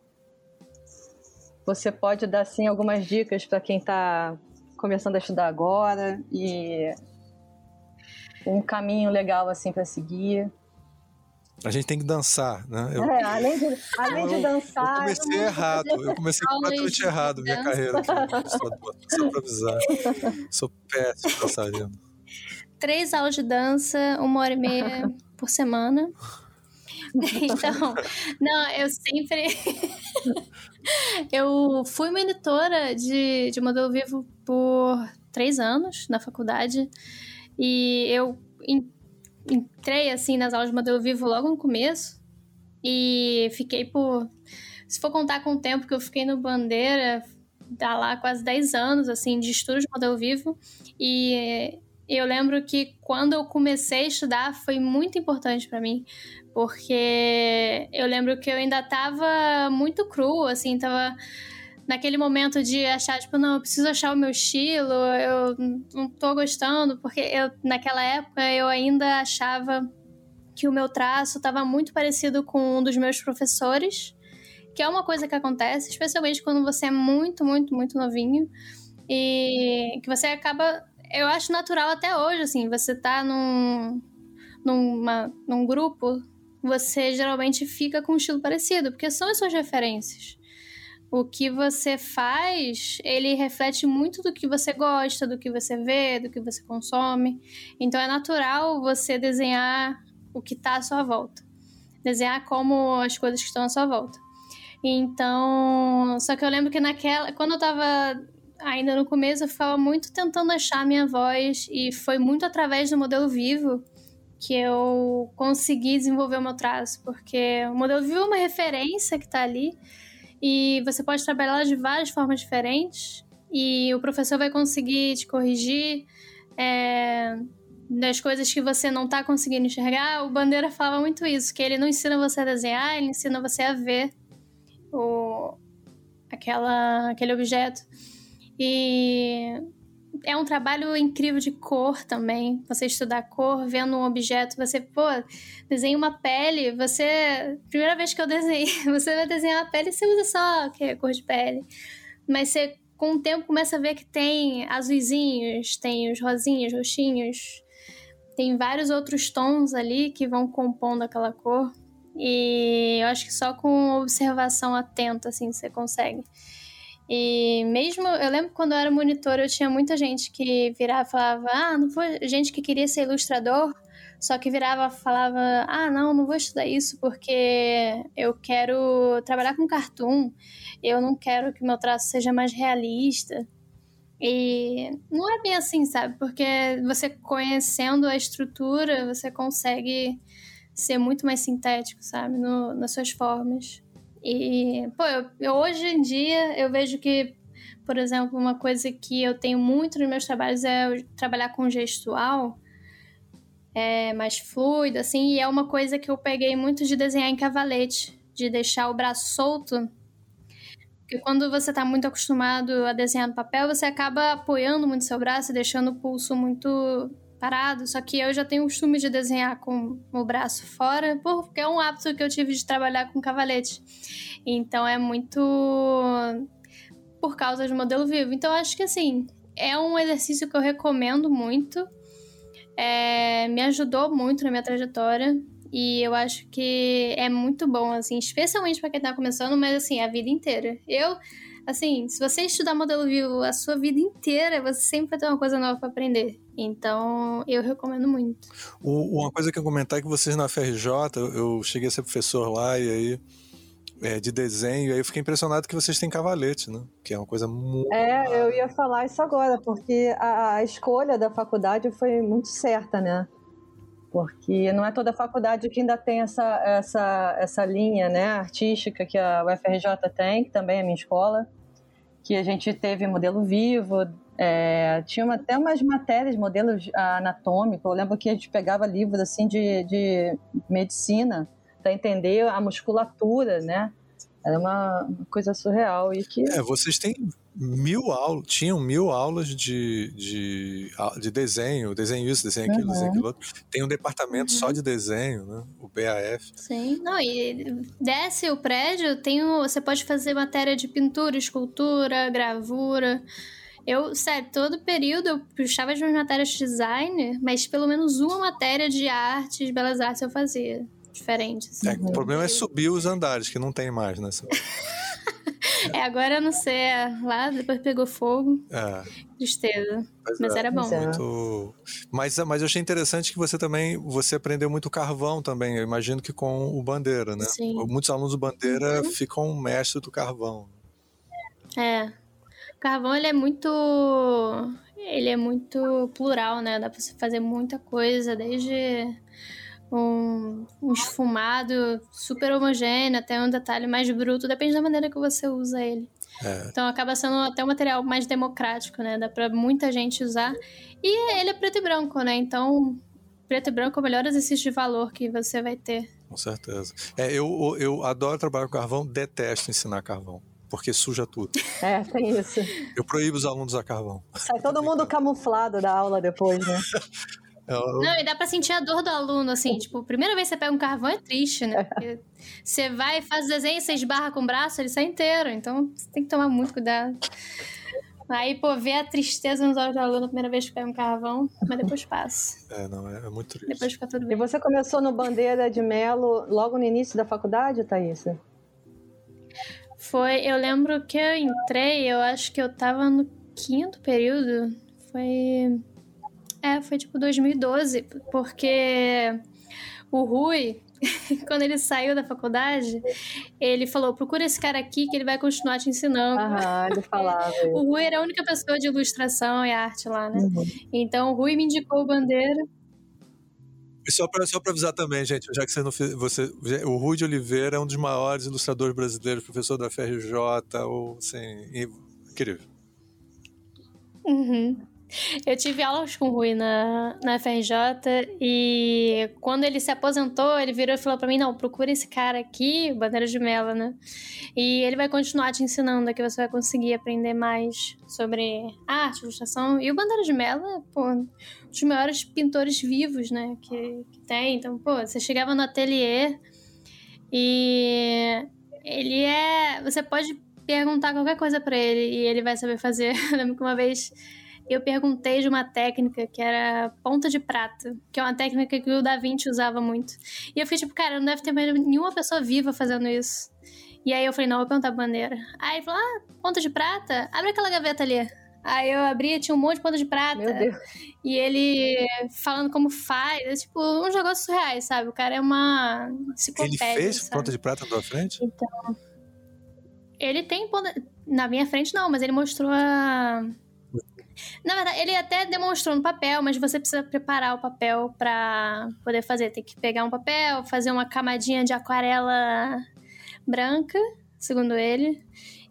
Você pode dar sim algumas dicas para quem está começando a estudar agora e um caminho legal assim para seguir. A gente tem que dançar, né? Eu, é, além de, além de dançar. Eu comecei errado, eu comecei completamente errado minha carreira. Só pra avisar. Sou péssimo dançarino três aulas de dança, uma hora e meia por semana. Então, não, eu sempre. eu fui monitora de, de modelo vivo por três anos na faculdade. E eu entrei, assim, nas aulas de modelo vivo logo no começo. E fiquei por. Se for contar com o tempo que eu fiquei no Bandeira, dá lá quase 10 anos, assim, de estudo de modelo vivo. E eu lembro que quando eu comecei a estudar foi muito importante para mim, porque eu lembro que eu ainda tava muito cru, assim, tava naquele momento de achar, tipo, não, eu preciso achar o meu estilo, eu não tô gostando, porque eu, naquela época eu ainda achava que o meu traço estava muito parecido com um dos meus professores, que é uma coisa que acontece, especialmente quando você é muito, muito, muito novinho, e que você acaba eu acho natural até hoje, assim, você tá num, numa, num grupo, você geralmente fica com um estilo parecido, porque são as suas referências. O que você faz, ele reflete muito do que você gosta, do que você vê, do que você consome. Então é natural você desenhar o que está à sua volta. Desenhar como as coisas que estão à sua volta. Então, só que eu lembro que naquela, quando eu tava ainda no começo eu ficava muito tentando achar a minha voz e foi muito através do modelo vivo que eu consegui desenvolver o meu traço, porque o modelo vivo é uma referência que está ali e você pode trabalhar de várias formas diferentes e o professor vai conseguir te corrigir é, das coisas que você não está conseguindo enxergar. O Bandeira falava muito isso, que ele não ensina você a desenhar, ele ensina você a ver o, aquela, aquele objeto. E é um trabalho incrível de cor também. Você estudar cor, vendo um objeto, você, pô, desenha uma pele, você. Primeira vez que eu desenhei, você vai desenhar uma pele, você usa só que é cor de pele. Mas você, com o tempo, começa a ver que tem azuizinhos, tem os rosinhos, roxinhos, tem vários outros tons ali que vão compondo aquela cor. E eu acho que só com observação atenta, assim, você consegue. E mesmo, eu lembro quando eu era monitora, eu tinha muita gente que virava e falava, ah, não gente que queria ser ilustrador, só que virava falava, ah, não, não vou estudar isso porque eu quero trabalhar com cartoon, eu não quero que meu traço seja mais realista. E não é bem assim, sabe? Porque você conhecendo a estrutura, você consegue ser muito mais sintético, sabe? No, nas suas formas. E, pô, eu, hoje em dia eu vejo que por exemplo, uma coisa que eu tenho muito nos meus trabalhos é trabalhar com gestual, é mais fluido, assim, e é uma coisa que eu peguei muito de desenhar em cavalete, de deixar o braço solto. Porque quando você está muito acostumado a desenhar no papel, você acaba apoiando muito seu braço e deixando o pulso muito Só que eu já tenho o costume de desenhar com o braço fora, porque é um hábito que eu tive de trabalhar com cavalete. Então é muito por causa do modelo vivo. Então acho que assim, é um exercício que eu recomendo muito. É, me ajudou muito na minha trajetória. E eu acho que é muito bom, assim, especialmente para quem tá começando, mas assim, a vida inteira. Eu, assim, se você estudar modelo vivo a sua vida inteira, você sempre vai ter uma coisa nova para aprender. Então, eu recomendo muito. uma coisa que eu comentar é que vocês na FRJ, eu cheguei a ser professor lá e aí é, de desenho, e aí eu fiquei impressionado que vocês têm cavalete, né? Que é uma coisa muito. É, eu ia falar isso agora, porque a, a escolha da faculdade foi muito certa, né? Porque não é toda faculdade que ainda tem essa, essa, essa linha né, artística que a UFRJ tem, que também é minha escola, que a gente teve modelo vivo, é, tinha uma, até umas matérias, modelos anatômicos. Eu lembro que a gente pegava livros assim de, de medicina para entender a musculatura, né? Era uma, coisa surreal e que. É, vocês têm mil aulas, tinham mil aulas de, de, de desenho, desenho isso, desenho aquilo, uhum. desenho aquilo outro. Tem um departamento uhum. só de desenho, né? O BAF. Sim, não, e desce o prédio, tem você pode fazer matéria de pintura, escultura, gravura. Eu, sério, todo período eu puxava de umas matérias de design, mas pelo menos uma matéria de artes, belas artes eu fazia. Diferentes. É, o problema é subir os andares, que não tem mais, né? é, agora eu não sei, é, lá depois pegou fogo. É. Tristeza. Mas, mas é, era bom. Muito... Mas, mas eu achei interessante que você também, você aprendeu muito carvão também, eu imagino que com o Bandeira, né? Sim. Muitos alunos do Bandeira uhum. ficam mestres do carvão. É, carvão ele é muito ele é muito plural, né? Dá pra você fazer muita coisa, desde um, um esfumado super homogêneo até um detalhe mais bruto, depende da maneira que você usa ele. É. Então acaba sendo até um material mais democrático, né? Dá pra muita gente usar. E ele é preto e branco, né? Então, preto e branco é o melhor exercício de valor que você vai ter. Com certeza. É, eu, eu adoro trabalhar com carvão, detesto ensinar carvão porque suja tudo. É, tem isso. Eu proíbo os alunos a carvão. Sai todo mundo camuflado da aula depois, né? Eu... Não, e dá pra sentir a dor do aluno, assim, tipo, primeira vez que você pega um carvão é triste, né? Porque você vai, faz o desenho, você esbarra com o braço, ele sai inteiro, então você tem que tomar muito cuidado. Aí, pô, ver a tristeza nos olhos do aluno a primeira vez que pega um carvão, mas depois passa. É, não, é, é muito triste. Depois fica tudo bem. E você começou no Bandeira de Melo logo no início da faculdade, Thaís? Foi, eu lembro que eu entrei, eu acho que eu tava no quinto período. Foi. É, foi tipo 2012, porque o Rui, quando ele saiu da faculdade, ele falou: procura esse cara aqui que ele vai continuar te ensinando. Ah, ele falava. o Rui era a única pessoa de ilustração e arte lá, né? Uhum. Então o Rui me indicou o bandeira. E só para só avisar também, gente, já que você não fez, você, o Rui de Oliveira é um dos maiores ilustradores brasileiros, professor da FRJ, ou assim, incrível. Uhum. Eu tive aulas com o Rui na, na FRJ e quando ele se aposentou, ele virou e falou para mim: Não, procura esse cara aqui, Bandeira de Mela, né? E ele vai continuar te ensinando que você vai conseguir aprender mais sobre arte, ilustração. E o Bandeira de Mela, pô, um dos maiores pintores vivos, né? Que, que tem. Então, pô, você chegava no ateliê e ele é. Você pode perguntar qualquer coisa para ele e ele vai saber fazer. Eu lembro que uma vez eu perguntei de uma técnica que era ponta de prata, que é uma técnica que o Da Vinci usava muito. E eu fiquei tipo, cara, não deve ter mais nenhuma pessoa viva fazendo isso. E aí eu falei, não, vou perguntar a bandeira. Aí ele falou, ah, ponta de prata? Abre aquela gaveta ali. Aí eu abri, tinha um monte de ponta de prata. Meu Deus. E ele falando como faz, é, tipo, uns negócios surreais, sabe? O cara é uma enciclopédia. Ele fez sabe? ponta de prata na tua frente? Então. Ele tem ponta. Na minha frente, não, mas ele mostrou a na verdade, ele até demonstrou no papel, mas você precisa preparar o papel para poder fazer. Tem que pegar um papel, fazer uma camadinha de aquarela branca, segundo ele.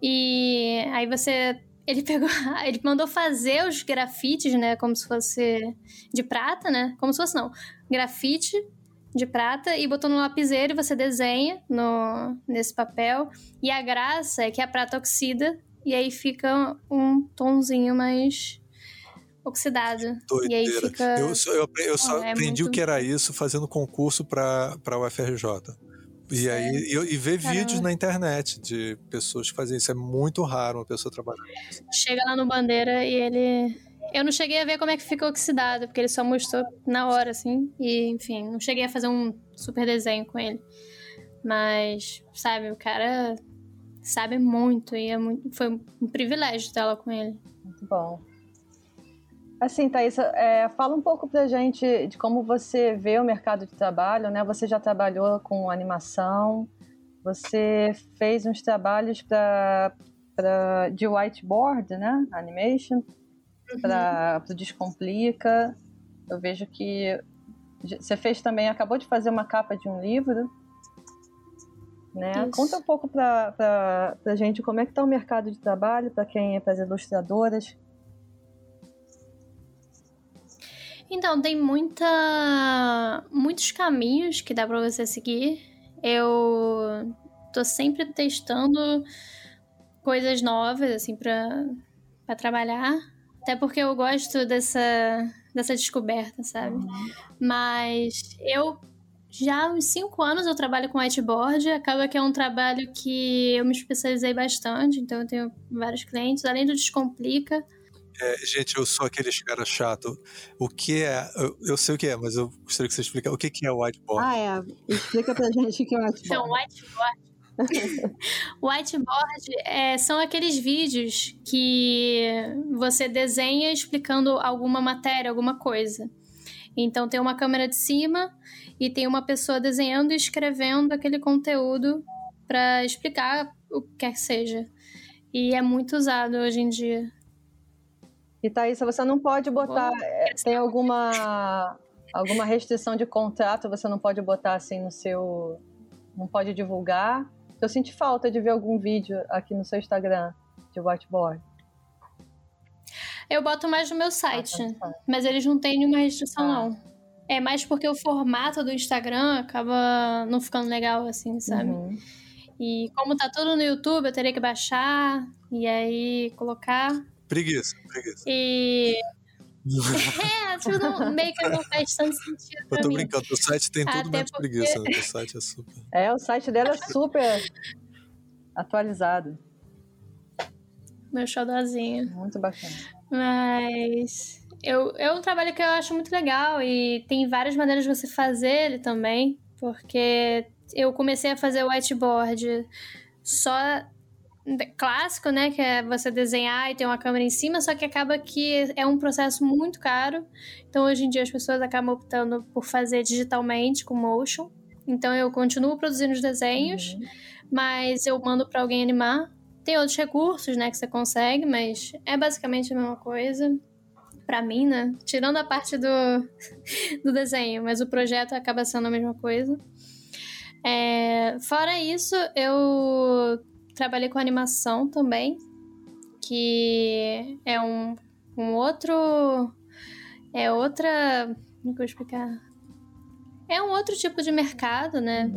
E aí você ele pegou, ele mandou fazer os grafites, né, como se fosse de prata, né? Como se fosse não, grafite de prata e botou no lapiseiro e você desenha no nesse papel. E a graça é que a prata oxida e aí fica um tonzinho mais oxidado. Doideira. E aí fica Eu, só- eu, eu só é aprendi muito- o que era isso fazendo concurso para a UFRJ. E aí, eu, e ver Caramba. vídeos na internet de pessoas que fazem isso. É muito raro uma pessoa trabalhar. chega lá no bandeira e ele eu não cheguei a ver como é que fica oxidado, porque ele só mostrou na hora assim, e enfim, não cheguei a fazer um super desenho com ele. Mas, sabe, o cara sabe muito e é muito, foi um privilégio ter aula com ele. Muito bom. Assim, Thaís, é, fala um pouco pra gente de como você vê o mercado de trabalho, né? Você já trabalhou com animação, você fez uns trabalhos pra, pra, de whiteboard, né? Animation, para o Descomplica. Eu vejo que você fez também, acabou de fazer uma capa de um livro. Né? Isso. Conta um pouco para a gente como é que está o mercado de trabalho para quem é para as ilustradoras. Então, tem muita muitos caminhos que dá pra você seguir. Eu tô sempre testando coisas novas assim pra para trabalhar, até porque eu gosto dessa dessa descoberta, sabe? Mas eu já há uns cinco anos eu trabalho com whiteboard, acaba que é um trabalho que eu me especializei bastante, então eu tenho vários clientes, além do Descomplica, É, gente, eu sou aquele cara chato. O que é. Eu, eu sei o que é, mas eu gostaria que você explicasse. O que, que é whiteboard? Ah, é. Explica pra gente o que é o Então, whiteboard. whiteboard é, são aqueles vídeos que você desenha explicando alguma matéria, alguma coisa. Então tem uma câmera de cima e tem uma pessoa desenhando e escrevendo aquele conteúdo para explicar o que quer que seja. E é muito usado hoje em dia. E Thaís, você não pode botar. é, Tem alguma, alguma restrição de contrato? Você não pode botar assim no seu. Não pode divulgar? Eu senti falta de ver algum vídeo aqui no seu Instagram de whiteboard. Eu boto mais no meu site, Ah, tá. mas eles não têm nenhuma restrição, Ah. não. É mais porque o formato do Instagram acaba não ficando legal, assim, sabe? Uhum. E como tá tudo no YouTube, eu teria que baixar e aí colocar. Preguiça, preguiça. E. é, tipo, não, meio que não faz tanto sentido Eu tô mim. brincando, o site tem tudo Até menos porque- preguiça. né? O site é super. É, o site dela é super atualizado. Meu xodózinho. Muito bacana. Mas. Eu, é um trabalho que eu acho muito legal e tem várias maneiras de você fazer ele também, porque eu comecei a fazer whiteboard só clássico, né, que é você desenhar e ter uma câmera em cima, só que acaba que é um processo muito caro. Então hoje em dia as pessoas acabam optando por fazer digitalmente com motion. Então eu continuo produzindo os desenhos, mas eu mando para alguém animar. Tem outros recursos, né, que você consegue, mas é basicamente a mesma coisa. Pra mim, né? Tirando a parte do, do desenho, mas o projeto acaba sendo a mesma coisa. É, fora isso, eu trabalhei com animação também, que é um, um outro. É outra. Como que eu vou explicar? É um outro tipo de mercado, né?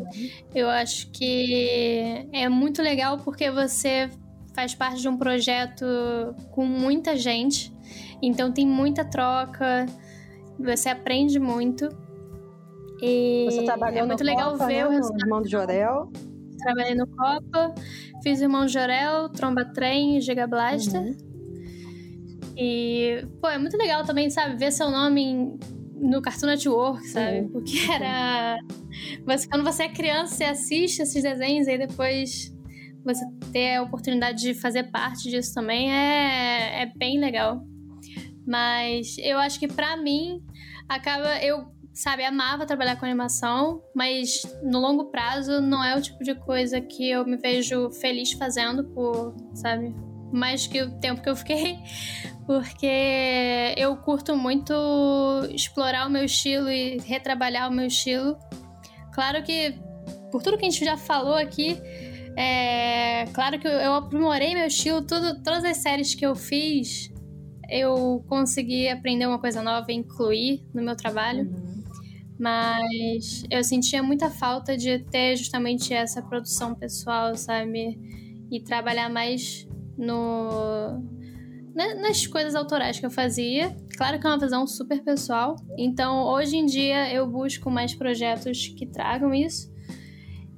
Eu acho que é muito legal porque você faz parte de um projeto com muita gente, então tem muita troca, você aprende muito. E Você trabalhou é muito no legal Copa, ver né, o no resultado. Irmão do Jorel. Trabalhei no Copa, fiz Irmão Jorel, Tromba Trem Giga Blaster. Uhum. E, pô, é muito legal também, sabe? Ver seu nome em- no Cartoon Network, sabe? Uhum. Porque era. Você, quando você é criança, você assiste esses desenhos e aí depois você ter a oportunidade de fazer parte disso também é, é bem legal. Mas eu acho que pra mim, acaba. Eu, sabe, amava trabalhar com animação, mas no longo prazo não é o tipo de coisa que eu me vejo feliz fazendo por, sabe? Mais que o tempo que eu fiquei porque eu curto muito explorar o meu estilo e retrabalhar o meu estilo. Claro que, por tudo que a gente já falou aqui, É, claro que eu aprimorei meu estilo, tudo, todas as séries que eu fiz, eu consegui aprender uma coisa nova e incluir no meu trabalho. Uhum. Mas eu sentia muita falta de ter justamente essa produção pessoal, sabe? E trabalhar mais no nas coisas autorais que eu fazia. Claro que é uma visão super pessoal. Então, hoje em dia, eu busco mais projetos que tragam isso.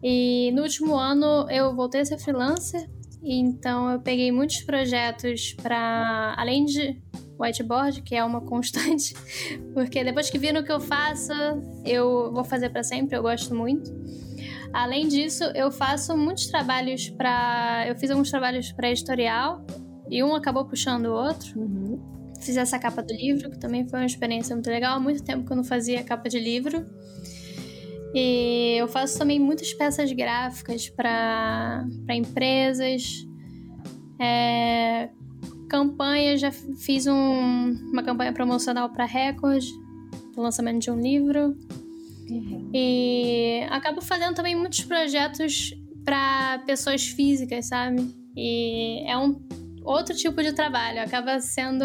E no último ano, eu voltei a ser freelancer. Então, eu peguei muitos projetos para. Além de whiteboard, que é uma constante, porque depois que viram o que eu faço, eu vou fazer para sempre, eu gosto muito. Além disso, eu faço muitos trabalhos para. Eu fiz alguns trabalhos para editorial e um acabou puxando o outro. Uhum. Fiz essa capa do livro, que também foi uma experiência muito legal. Há muito tempo que eu não fazia capa de livro. E eu faço também muitas peças gráficas para empresas. É, campanha, já fiz um, uma campanha promocional para Record, lançamento de um livro. Uhum. E acabo fazendo também muitos projetos para pessoas físicas, sabe? E é um outro tipo de trabalho. Acaba sendo.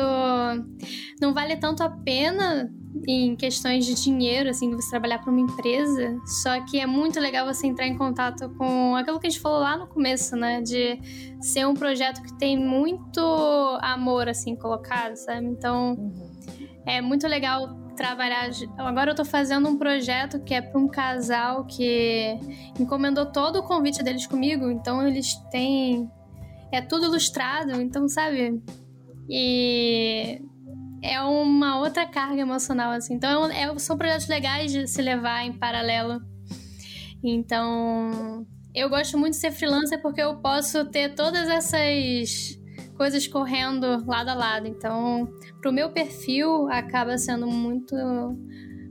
Não vale tanto a pena em questões de dinheiro, assim, você trabalhar para uma empresa. Só que é muito legal você entrar em contato com aquilo que a gente falou lá no começo, né? De ser um projeto que tem muito amor, assim, colocado, sabe? Então. Uhum. É muito legal trabalhar. Agora eu tô fazendo um projeto que é para um casal que encomendou todo o convite deles comigo. Então eles têm é tudo ilustrado, então, sabe? E é uma outra carga emocional, assim. Então, é, são projetos legais de se levar em paralelo. Então, eu gosto muito de ser freelancer porque eu posso ter todas essas coisas correndo lado a lado. Então, pro meu perfil, acaba sendo muito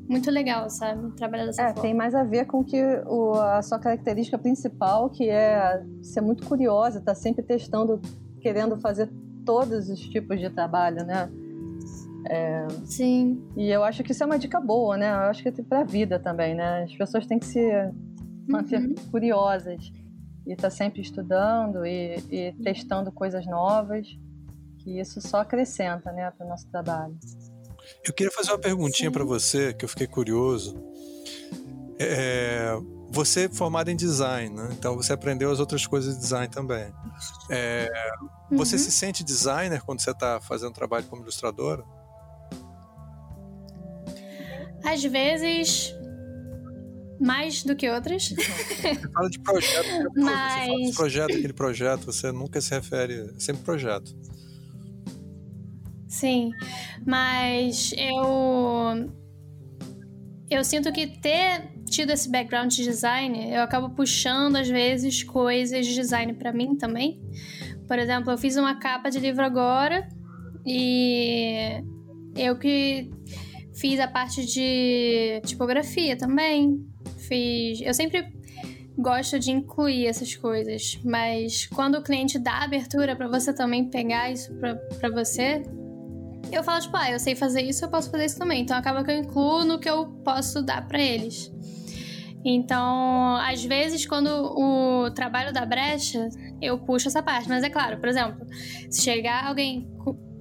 muito legal, sabe? Trabalhar dessa é, forma. tem mais a ver com que o, a sua característica principal, que é ser muito curiosa, tá sempre testando, querendo fazer todos os tipos de trabalho, né? É, Sim. E eu acho que isso é uma dica boa, né? Eu acho que é para a vida também, né? As pessoas têm que se manter uhum. curiosas e estar tá sempre estudando e, e testando coisas novas, que isso só acrescenta, né, para o nosso trabalho. Eu queria fazer uma perguntinha para você, que eu fiquei curioso. É, você é formada em design, né? então você aprendeu as outras coisas de design também. É, uhum. Você se sente designer quando você está fazendo trabalho como ilustradora? Às vezes, mais do que outras. Você fala de projeto? Mas... você fala de projeto, aquele projeto, você nunca se refere, é sempre projeto. Sim, mas eu eu sinto que ter tido esse background de design, eu acabo puxando às vezes coisas de design para mim também. Por exemplo, eu fiz uma capa de livro agora e eu que fiz a parte de tipografia também. Fiz, eu sempre gosto de incluir essas coisas, mas quando o cliente dá abertura para você também pegar isso para você, eu falo, tipo, ah, eu sei fazer isso, eu posso fazer isso também. Então acaba que eu incluo no que eu posso dar para eles. Então, às vezes, quando o trabalho da brecha, eu puxo essa parte. Mas é claro, por exemplo, se chegar alguém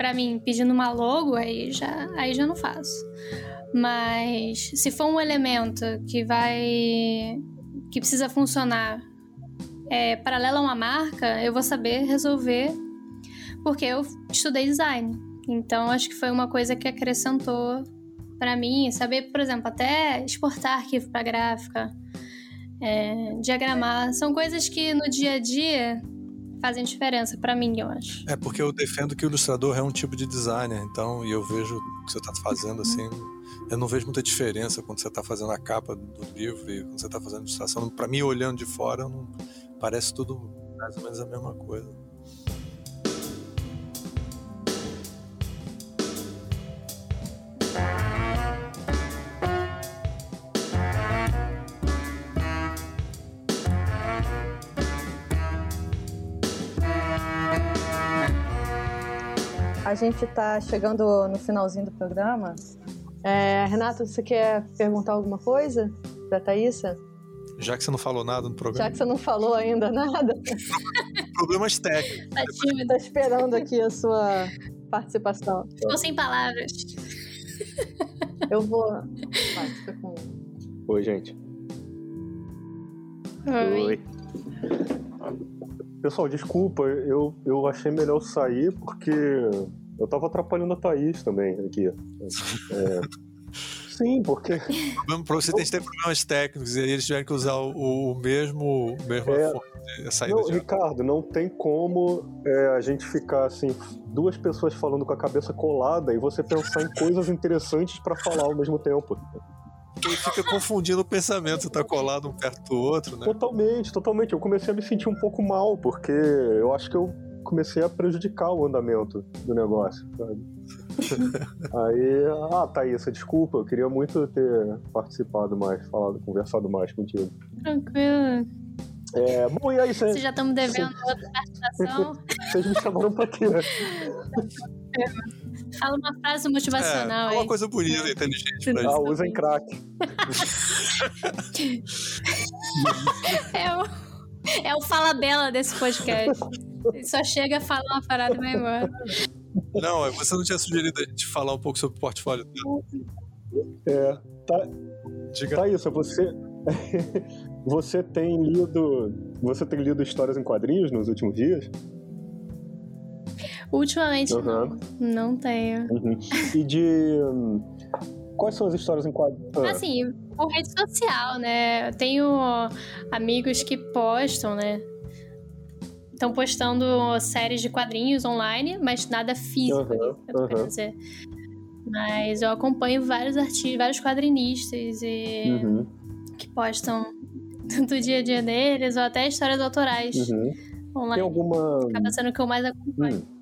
para mim pedindo uma logo, aí já, aí já não faço. Mas se for um elemento que vai. que precisa funcionar é, paralelo a uma marca, eu vou saber resolver porque eu estudei design. Então acho que foi uma coisa que acrescentou para mim, saber, por exemplo, até exportar arquivo para gráfica, é, diagramar, são coisas que no dia a dia fazem diferença para mim, eu acho. É porque eu defendo que o ilustrador é um tipo de designer, então, e eu vejo o que você está fazendo assim, eu não vejo muita diferença quando você está fazendo a capa do livro e quando você está fazendo ilustração. Para mim, olhando de fora, não, parece tudo mais ou menos a mesma coisa. A gente está chegando no finalzinho do programa. É, Renato, você quer perguntar alguma coisa para Thaisa? Já que você não falou nada no programa. Já que você não falou ainda nada. Problemas técnicos. Tá tímido. Tô esperando aqui a sua participação. Ficou sem palavras. Eu vou. Vai, fica com. Oi, gente. Oi. Pessoal, desculpa, eu, eu achei melhor sair porque eu tava atrapalhando a Thaís também aqui. É, sim, porque. Pra você tem que ter problemas técnicos e aí eles tiveram que usar o, o mesmo, mesmo É. fonte, saída Não, de Ricardo, não tem como é, a gente ficar assim, duas pessoas falando com a cabeça colada e você pensar em coisas interessantes pra falar ao mesmo tempo. Ele fica confundindo o pensamento, você tá colado um perto do outro, né? Totalmente, totalmente. Eu comecei a me sentir um pouco mal, porque eu acho que eu comecei a prejudicar o andamento do negócio, sabe? Aí, ah, Thaís, desculpa, eu queria muito ter participado mais, falado, conversado mais contigo. Tranquilo. É, bom, e aí, Vocês vocês já estamos devendo outra participação. vocês me chamaram pra quê? Fala uma frase motivacional é, uma aí. coisa bonita, inteligente pra Ah, gente. usem crack. É o, é o fala bela desse podcast. Ele só chega, fala uma parada e vai embora. Não, é, você não tinha sugerido a gente falar um pouco sobre o portfólio dela? É, tá, Diga. Thaís, você, você tem lido, você tem lido histórias em quadrinhos nos últimos dias? Ultimamente, Aham. não. Não tenho. Uhum. E de quais são as histórias em quadrinhos? Ah, Assim, por rede social, né? Eu tenho amigos que postam, né? Estão postando séries de quadrinhos online, mas nada físico, tô querendo aham. dizer. Mas eu acompanho vários artistas, vários quadrinistas e uhum, que postam do dia a dia deles, ou até histórias autorais uhum. Tem online. alguma Acaba sendo o que eu mais acompanho. hum.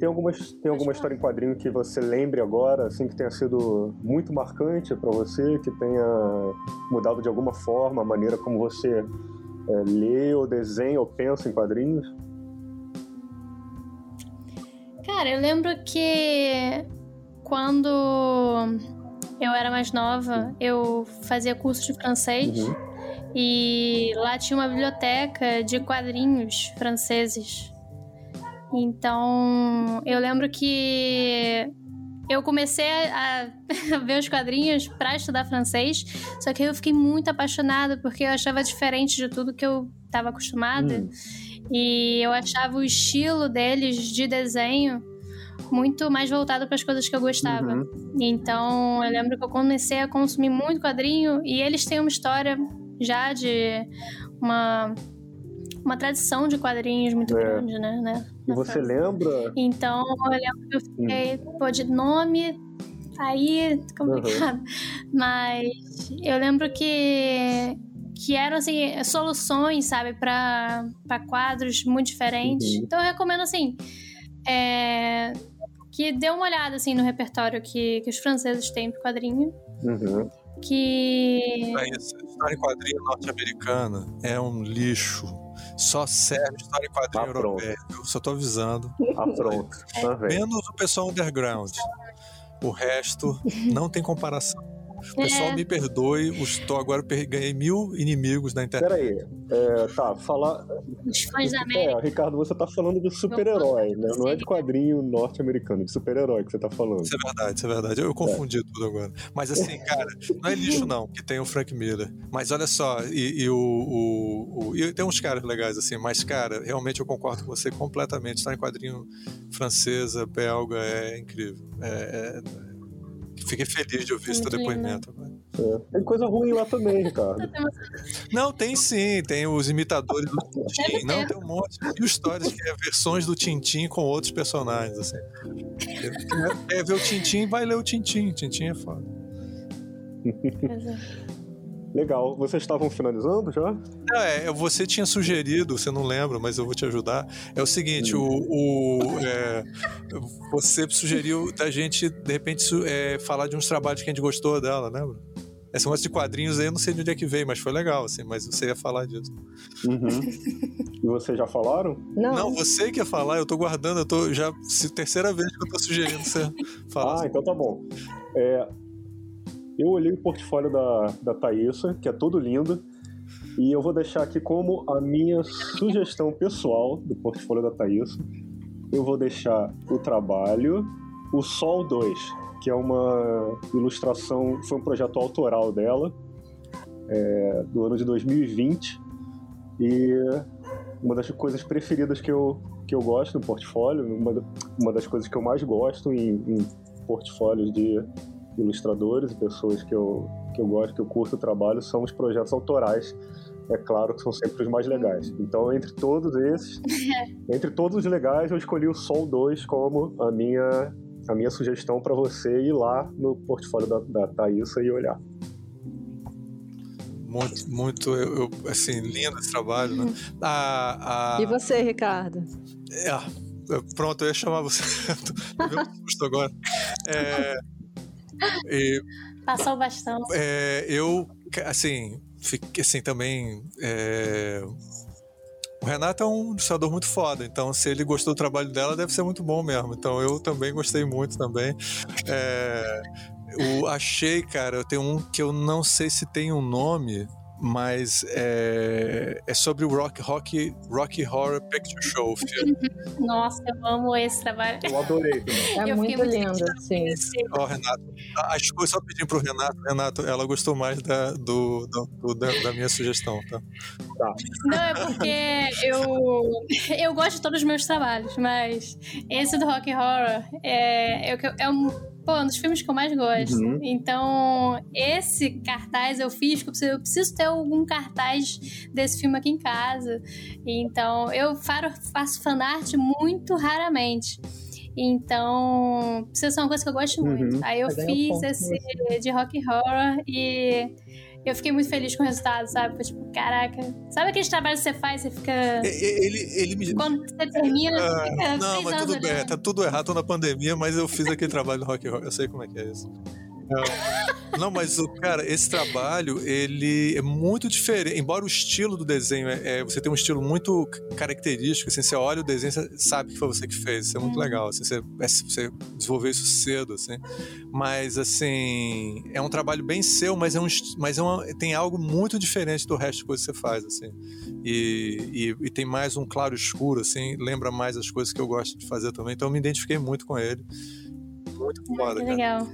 Tem alguma, tem alguma história em quadrinho que você lembre agora, assim, que tenha sido muito marcante pra você, que tenha mudado de alguma forma a maneira como você é, lê ou desenha ou pensa em quadrinhos? Cara, eu lembro que quando eu era mais nova, eu fazia curso de francês Uhum. e lá tinha uma biblioteca de quadrinhos franceses. Então, eu lembro que eu comecei a a ver os quadrinhos pra estudar francês, só que eu fiquei muito apaixonada porque eu achava diferente de tudo que eu estava acostumada. Hum. E eu achava o estilo deles de desenho muito mais voltado para as coisas que eu gostava. Uhum. Então, eu lembro que eu comecei a consumir muito quadrinho e eles têm uma história já de uma uma tradição de quadrinhos muito É. grande, né? E você lembra? Então, eu lembro que eu fiquei, pô, de nome, aí complicado. Mas eu lembro que que eram assim soluções, sabe, para quadros muito diferentes. Uhum. Então eu recomendo assim é, que dê uma olhada assim no repertório que, que os franceses têm pro quadrinho, Uhum. que É isso. História em quadrinho norte-americana é um lixo. Só serve história em quadrinho Ah, pronto. europeia. Eu só tô avisando. Ah, pronto. Tá vendo? Menos o pessoal underground. O resto não tem comparação. O pessoal É. me perdoe, estou agora ganhei mil inimigos na internet. Peraí, é, tá, falar. os fãs da América. É, Ricardo, você tá falando de super-herói, né? Não é de quadrinho norte-americano, de super-herói que você tá falando. Isso é verdade, isso é verdade. Eu, eu confundi tudo agora. Mas assim, cara, não é lixo não, que tem o Frank Miller. Mas olha só, e, e o, o, o- e tem uns caras legais assim, mas cara, realmente eu concordo com você completamente. Está em quadrinho francesa, belga, é incrível. É, é- Fiquei feliz de ouvir esse teu lindo. depoimento. agora. É. Tem coisa ruim lá também, Ricardo. Não, tem sim, tem os imitadores do Tintin. Não, tem um monte. E histórias que é versões do Tintin com outros personagens, assim. Quer ver o Tintin, vai ler o Tintin. Tintin é foda. Legal. Vocês estavam finalizando já? Não, é, você tinha sugerido, você não lembra, mas eu vou te ajudar. É o seguinte, o, o, é, você sugeriu da gente, de repente, é, falar de uns trabalhos que a gente gostou dela, lembra? Esse negócio de quadrinhos aí, eu não sei de onde é que veio, mas foi legal, assim, mas você ia falar disso. Uhum. e vocês já falaram? Não, Não, você que ia falar, eu tô guardando, eu tô já. se- Terceira vez que eu tô sugerindo você falar. Ah, então tá bom. É, eu olhei o portfólio da, da Thaísa, que é todo lindo, e eu vou deixar aqui como a minha sugestão pessoal do portfólio da Thaísa. Eu vou deixar o trabalho, o Sol 2, que é uma ilustração, foi um projeto autoral dela, é, do ano de 2020. E uma das coisas preferidas que eu, que eu gosto no portfólio, uma, uma das coisas que eu mais gosto em, em portfólios de ilustradores e pessoas que eu, que eu gosto, que eu curto o trabalho, são os projetos autorais. É claro que são sempre os mais legais. Então, entre todos esses, entre todos os legais, eu escolhi o Sol 2 como a minha, a minha sugestão para você ir lá no portfólio da, da Thaísa e olhar. Muito, muito, eu, eu, assim, lindo esse trabalho, né? A, a... E você, Ricardo? É, pronto, eu ia chamar você. Tô agora. É, e, Passou bastão. É, eu, assim, fiquei assim também. É, o Renato é um ilustrador muito foda, então se ele gostou do trabalho dela, deve ser muito bom mesmo. Então eu também gostei muito também. É, eu achei, cara, eu tenho um que eu não sei se tem um nome, mas é, é sobre o Rock, Rock, Rocky Horror Picture Show. Filme. Nossa, eu amo esse trabalho. Eu adorei. É eu muito lindo, sim. Ó, oh, Renato, acho que só pedindo pro Renato, Renato, ela gostou mais da, do, do, do da, da, minha sugestão, tá? tá? Não, é porque eu, eu gosto de todos os meus trabalhos, mas esse do Rock Horror é, é, é um pô, um dos filmes que eu mais gosto. Uhum. Então, esse cartaz eu fiz, porque eu preciso ter algum cartaz desse filme aqui em casa. Então, eu faço fanart muito raramente. Então, precisa ser uma coisa que eu gosto muito. Uhum. Aí eu fiz esse de rock horror e eu fiquei muito feliz com o resultado, sabe? Foi tipo, caraca. Sabe aqueles trabalhos que você faz, você fica. Ele, ele me. Quando você termina, você fica. Não, mas tudo bem, tá tudo errado, tô na pandemia, mas eu fiz aquele trabalho no Rock Roll, eu sei como é que é isso. Não, mas o cara, esse trabalho ele é muito diferente. Embora o estilo do desenho é, é, você tem um estilo muito característico, assim, você olha o desenho, você sabe que foi você que fez. Isso é muito é. legal. Assim, você, é, você desenvolveu isso cedo, assim. Mas assim, é um trabalho bem seu, mas é um, mas é uma, tem algo muito diferente do resto de coisas que você faz, assim. E, e, e tem mais um claro escuro, assim. Lembra mais as coisas que eu gosto de fazer também. Então eu me identifiquei muito com ele. Muito foda, ah, legal.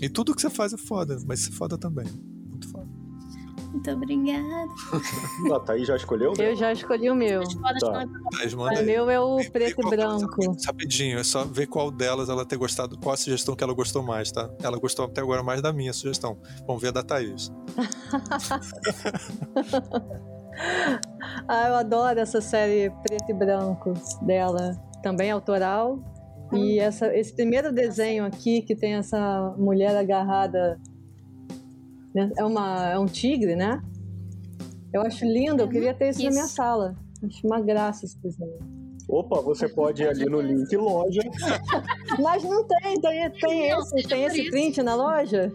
E tudo que você faz é foda, mas você é foda também. Muito foda. Muito obrigada. A Thaís já escolheu? Eu já escolhi o meu. Tá. Thaís, manda o meu é o preto e branco. Rapidinho, é só ver qual delas ela ter gostado, qual a sugestão que ela gostou mais, tá? Ela gostou até agora mais da minha sugestão. Vamos ver a da Thaís. ah, eu adoro essa série preto e branco dela. Também autoral. E essa, esse primeiro desenho aqui, que tem essa mulher agarrada. Né, é, uma, é um tigre, né? Eu acho lindo, eu queria ter isso, isso. na minha sala. Acho uma graça esse desenho. Opa, você pode ir ali no link loja. Mas não tem, tem, tem não, esse, tem esse print na loja?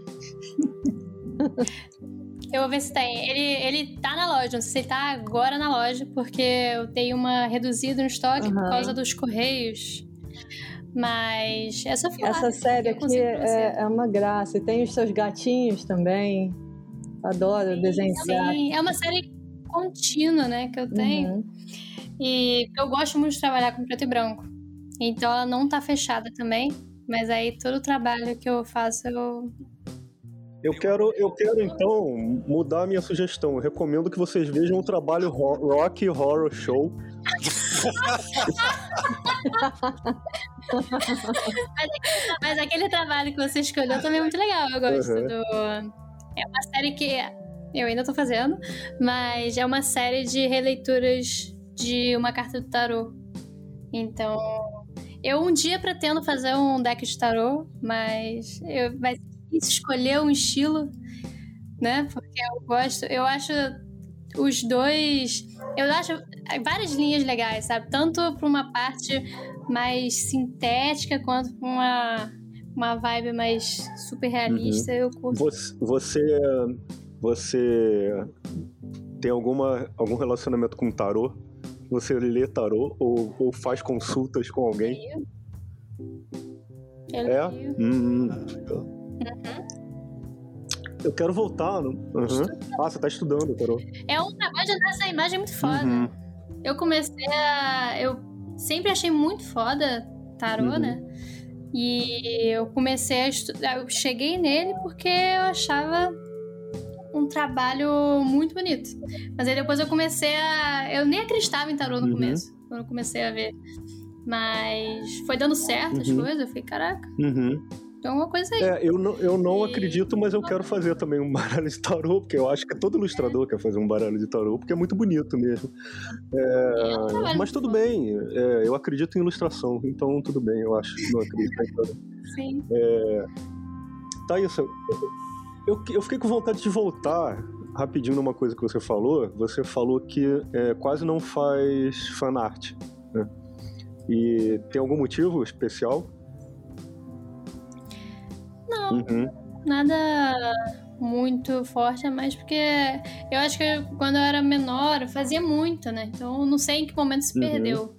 Eu vou ver se tem. Ele, ele tá na loja, não sei se ele tá agora na loja, porque eu tenho uma reduzida no estoque uhum. por causa dos correios. Mas essa Essa série aqui é, é, uma graça. E tem os seus gatinhos também. Adoro sim, desenho de Sim, é uma série contínua, né, que eu tenho. Uhum. E eu gosto muito de trabalhar com preto e branco. Então ela não tá fechada também. Mas aí todo o trabalho que eu faço eu eu quero, eu quero então mudar a minha sugestão. Eu recomendo que vocês vejam o trabalho Rock Horror Show. Mas, mas, aquele trabalho que você escolheu também é muito legal. Eu gosto uhum. do. É uma série que eu ainda tô fazendo, mas é uma série de releituras de uma carta do tarô. Então, eu um dia pretendo fazer um deck de tarô, mas eu, vai escolher um estilo, né? Porque eu gosto, eu acho os dois, eu acho várias linhas legais, sabe? Tanto para uma parte mais sintética quanto para uma uma vibe mais super realista, uhum. eu curto. Você, você você tem alguma algum relacionamento com tarô? Você lê tarô ou, ou faz consultas com alguém? Eu é? Hum, uhum. Eu quero voltar. Uhum. Ah, você tá estudando, Carol. É um trabalho dessa imagem muito foda. Uhum. Eu comecei a. Eu sempre achei muito foda tarô, uhum. né? E eu comecei a estudar. Eu cheguei nele porque eu achava um trabalho muito bonito. Mas aí depois eu comecei a. Eu nem acreditava em tarô no uhum. começo, quando eu comecei a ver. Mas foi dando certo as uhum. coisas, eu falei, caraca. Uhum. Então, uma coisa aí. É, eu não, eu não e... acredito, mas eu quero fazer também um baralho de tarô, porque eu acho que todo ilustrador quer fazer um baralho de tarô, porque é muito bonito mesmo. É, é mas tudo bem, é, eu acredito em ilustração, então tudo bem, eu acho. Não acredito em tarô. Sim. É, tá isso. Eu, eu fiquei com vontade de voltar rapidinho numa coisa que você falou. Você falou que é, quase não faz fanart, né? E tem algum motivo especial? Uhum. Nada muito forte, mais porque eu acho que quando eu era menor eu fazia muito, né? Então não sei em que momento se uhum. perdeu.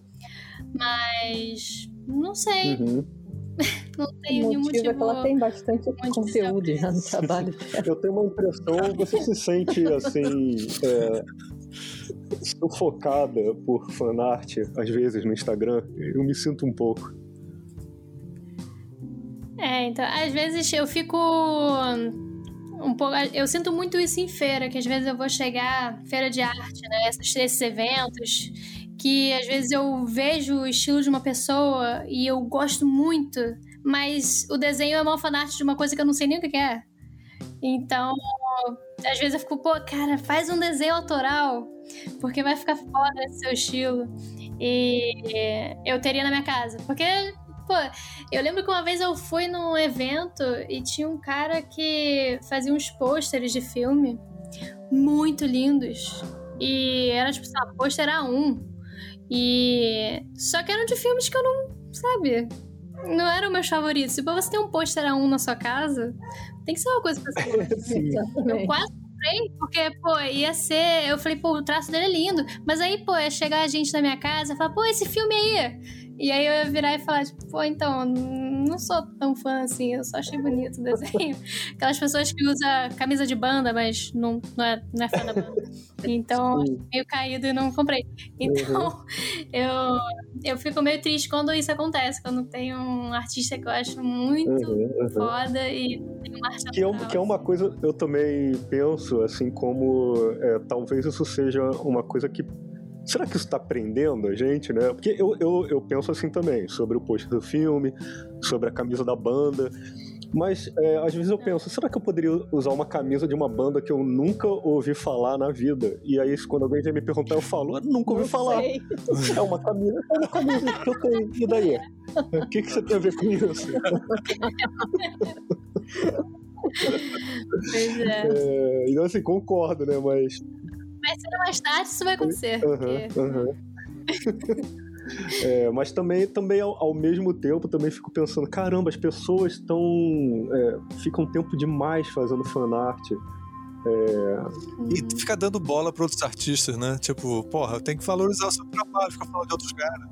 Mas não sei. Uhum. não tenho nenhum motivo. É que ela tem bastante conteúdo já no trabalho. eu tenho uma impressão, você se sente assim. É, sufocada por fanart, às vezes, no Instagram. Eu me sinto um pouco. É, então, às vezes eu fico um pouco. Eu sinto muito isso em feira, que às vezes eu vou chegar, feira de arte, né? Esses, esses eventos, que às vezes eu vejo o estilo de uma pessoa e eu gosto muito, mas o desenho é uma fanart de uma coisa que eu não sei nem o que é. Então, às vezes eu fico, pô, cara, faz um desenho autoral, porque vai ficar foda esse seu estilo. E eu teria na minha casa. Porque Pô, eu lembro que uma vez eu fui num evento e tinha um cara que fazia uns pôsteres de filme muito lindos. E era tipo, sabe, pôster A1. E. Só que eram de filmes que eu não. Sabe? Não eram meus favoritos. Se você tem um pôster A1 na sua casa, tem que ser uma coisa pra você. eu quase comprei, porque, pô, ia ser. Eu falei, pô, o traço dele é lindo. Mas aí, pô, ia chegar a gente na minha casa e falar, pô, esse filme aí e aí eu ia virar e falar, tipo, pô, então, não sou tão fã assim, eu só achei bonito o desenho. Aquelas pessoas que usam camisa de banda, mas não, não, é, não é fã da banda. Então, meio caído e não comprei. Então, uhum. eu, eu fico meio triste quando isso acontece, quando tem um artista que eu acho muito uhum, uhum. foda e tem uma arte que é, que é uma coisa, eu também penso, assim, como é, talvez isso seja uma coisa que será que isso está prendendo a gente, né? Porque eu, eu, eu penso assim também, sobre o post do filme, sobre a camisa da banda. Mas é, às vezes eu penso, será que eu poderia usar uma camisa de uma banda que eu nunca ouvi falar na vida? E aí, quando alguém vem me perguntar, eu falo, eu nunca ouvi falar. Sei. É uma camisa, é uma camisa que eu tenho. E daí? O que, que você tem a ver com isso? Pois é. é. Então, assim, concordo, né? Mas mais cedo ou mais tarde isso vai acontecer. Uhum, porque... uhum. É, mas também, também ao, ao, mesmo tempo, também fico pensando, caramba, as pessoas estão. É, ficam tempo demais fazendo fanart. É... E fica dando bola para outros artistas, né? Tipo, porra, tem que valorizar o seu trabalho, ficar falando de outros caras.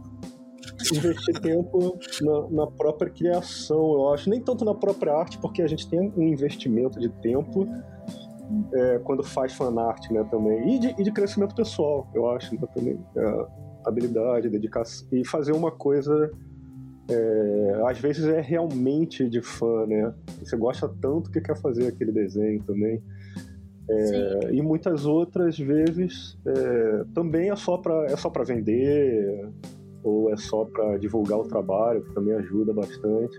Investir tempo na, na, própria criação, eu acho. Nem tanto na própria arte, porque a gente tem um investimento de tempo é, quando faz fanart, né, também. E de, e de, crescimento pessoal, eu acho, né, também. É, habilidade, dedicação. E fazer uma coisa. É, às vezes é realmente de fã, né? Você gosta tanto que quer fazer aquele desenho também. É, e muitas outras vezes é, também é só para é só para vender ou é só para divulgar o trabalho, que também ajuda bastante.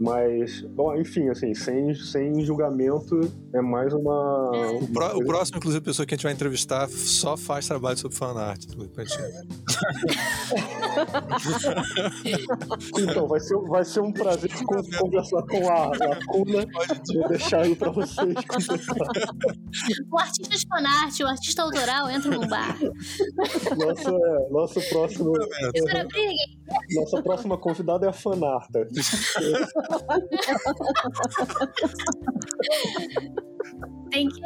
Mas, bom, enfim, assim, sem, sem julgamento, é mais uma. É. O, pro, o, próximo, inclusive, a pessoa que a gente vai entrevistar só faz trabalho sobre fanart. então, vai ser, vai ser um prazer conversar com a Lacuna. Vou deixar aí pra vocês. o artista de fanart, o artista autoral, entra num bar. Nossa, nosso próximo. Nossa próxima convidada é a fanarta. tem que,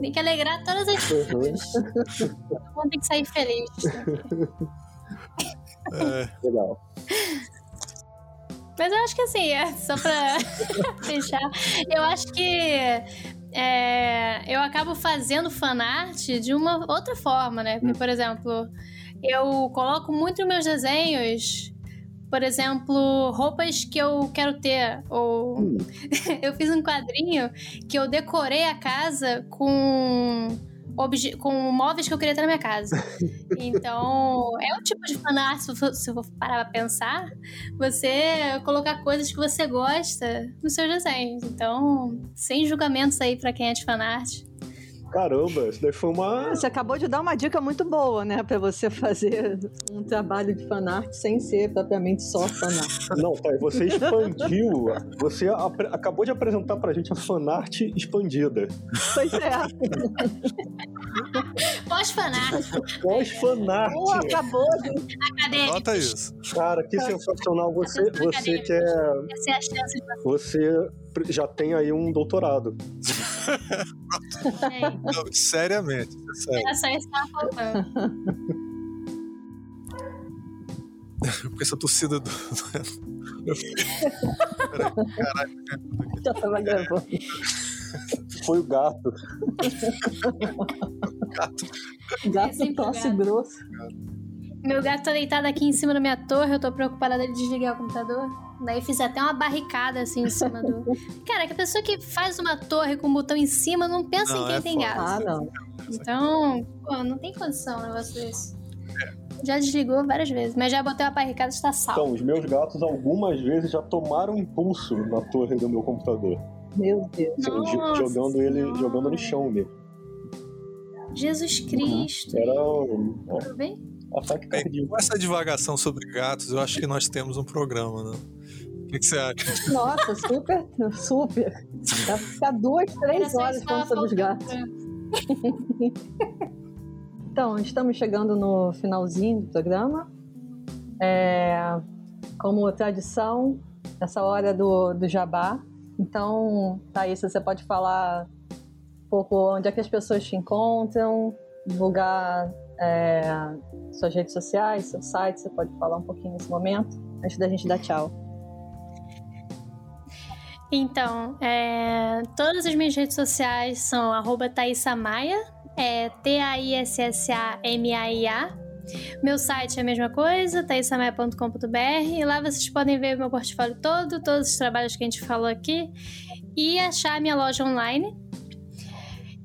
tem que alegrar todas as pessoas. Todo mundo tem que sair feliz. É. Legal. Mas eu acho que assim, é só pra fechar, eu acho que é, eu acabo fazendo fanart de uma outra forma, né? Porque, por exemplo, eu coloco muito nos meus desenhos, por exemplo, roupas que eu quero ter. Ou eu fiz um quadrinho que eu decorei a casa com com móveis que eu queria ter na minha casa. Então, é um tipo de fanart, se eu for parar pra pensar, você colocar coisas que você gosta nos seus desenhos. Então, sem julgamentos aí para quem é de fanart. Caramba, isso daí foi uma. Você acabou de dar uma dica muito boa, né? Pra você fazer um trabalho de fanart sem ser propriamente só fanart. Não, tá, você expandiu. Você acabou de apresentar pra gente a fanart expandida. Pois é. Pós-fanart. Pós-fanart. Pô, acabou de. Acadêmico. Nota isso. Cara, que sensacional. Você, você quer. Essa é a chance de Você já tem aí um doutorado. É. Não, seriamente. Sério. Era só isso que tava faltando. Porque essa torcida do. Peraí, caralho. Já tava gravando. Foi o gato. Gato sempre tosse gato. Meu gato tá deitado aqui em cima da minha torre, eu tô preocupada dele desligar o computador. Daí fiz até uma barricada assim em cima do. Cara, que a pessoa que faz uma torre com um botão em cima não pensa Não, em quem é tem foda. gato. Ah, não. Então, pô, não tem condição um negócio desse. Já desligou várias vezes, mas já botei uma barricada está salvo. Então, os meus gatos algumas vezes já tomaram impulso na torre do meu computador. Meu Deus. Assim, Nossa jogando ele Senhora. jogando no chão mesmo. Jesus Cristo. Era Tudo bem? Bem, com essa divagação sobre gatos, eu acho que nós temos um programa, né? O que, que você acha? Nossa, super, super. Vai ficar duas, três horas falando sobre os gatos. pra- Então, estamos chegando no finalzinho do programa. É, como tradição, essa hora do, do jabá. Então, Thaís, você pode falar um pouco onde é que as pessoas te encontram, divulgar é, suas redes sociais, seu site, você pode falar um pouquinho nesse momento, antes da gente dar tchau. Então, é, todas as minhas redes sociais são arroba Thaísamaia, é T-A-I-S-S-A-M-A-I-A. Meu site é a mesma coisa, thaisamaia.com.br, e lá vocês podem ver meu portfólio todo, todos os trabalhos que a gente falou aqui, e achar minha loja online.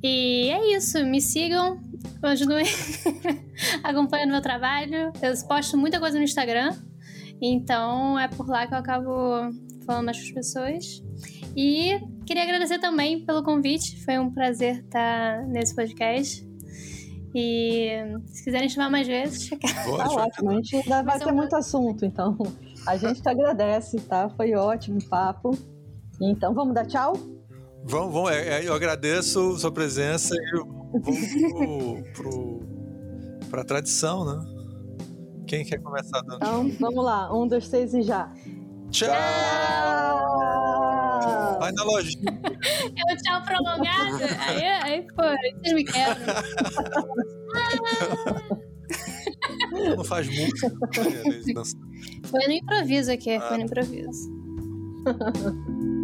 E é isso, me sigam, continuem acompanhando meu trabalho. Eu posto muita coisa no Instagram, então é por lá que eu acabo falando mais com as pessoas. E queria agradecer também pelo convite. Foi um prazer estar nesse podcast. E se quiserem chamar mais vezes, Tá Pode, ótimo, a gente ainda vai ter um- muito assunto, então a gente te agradece, tá? Foi ótimo o papo. Então vamos dar tchau? Vamos, vamos. é, é, eu agradeço sua presença e vamos pro, pro, pra tradição, né? Quem quer começar dando? Então vamos lá, um, dois, três e já. Tchau! Tchau! Vai na loja. É um tchau prolongado. Aí, aí pô, aí vocês me quebram. Não faz música. né? Foi no improviso aqui, foi no improviso.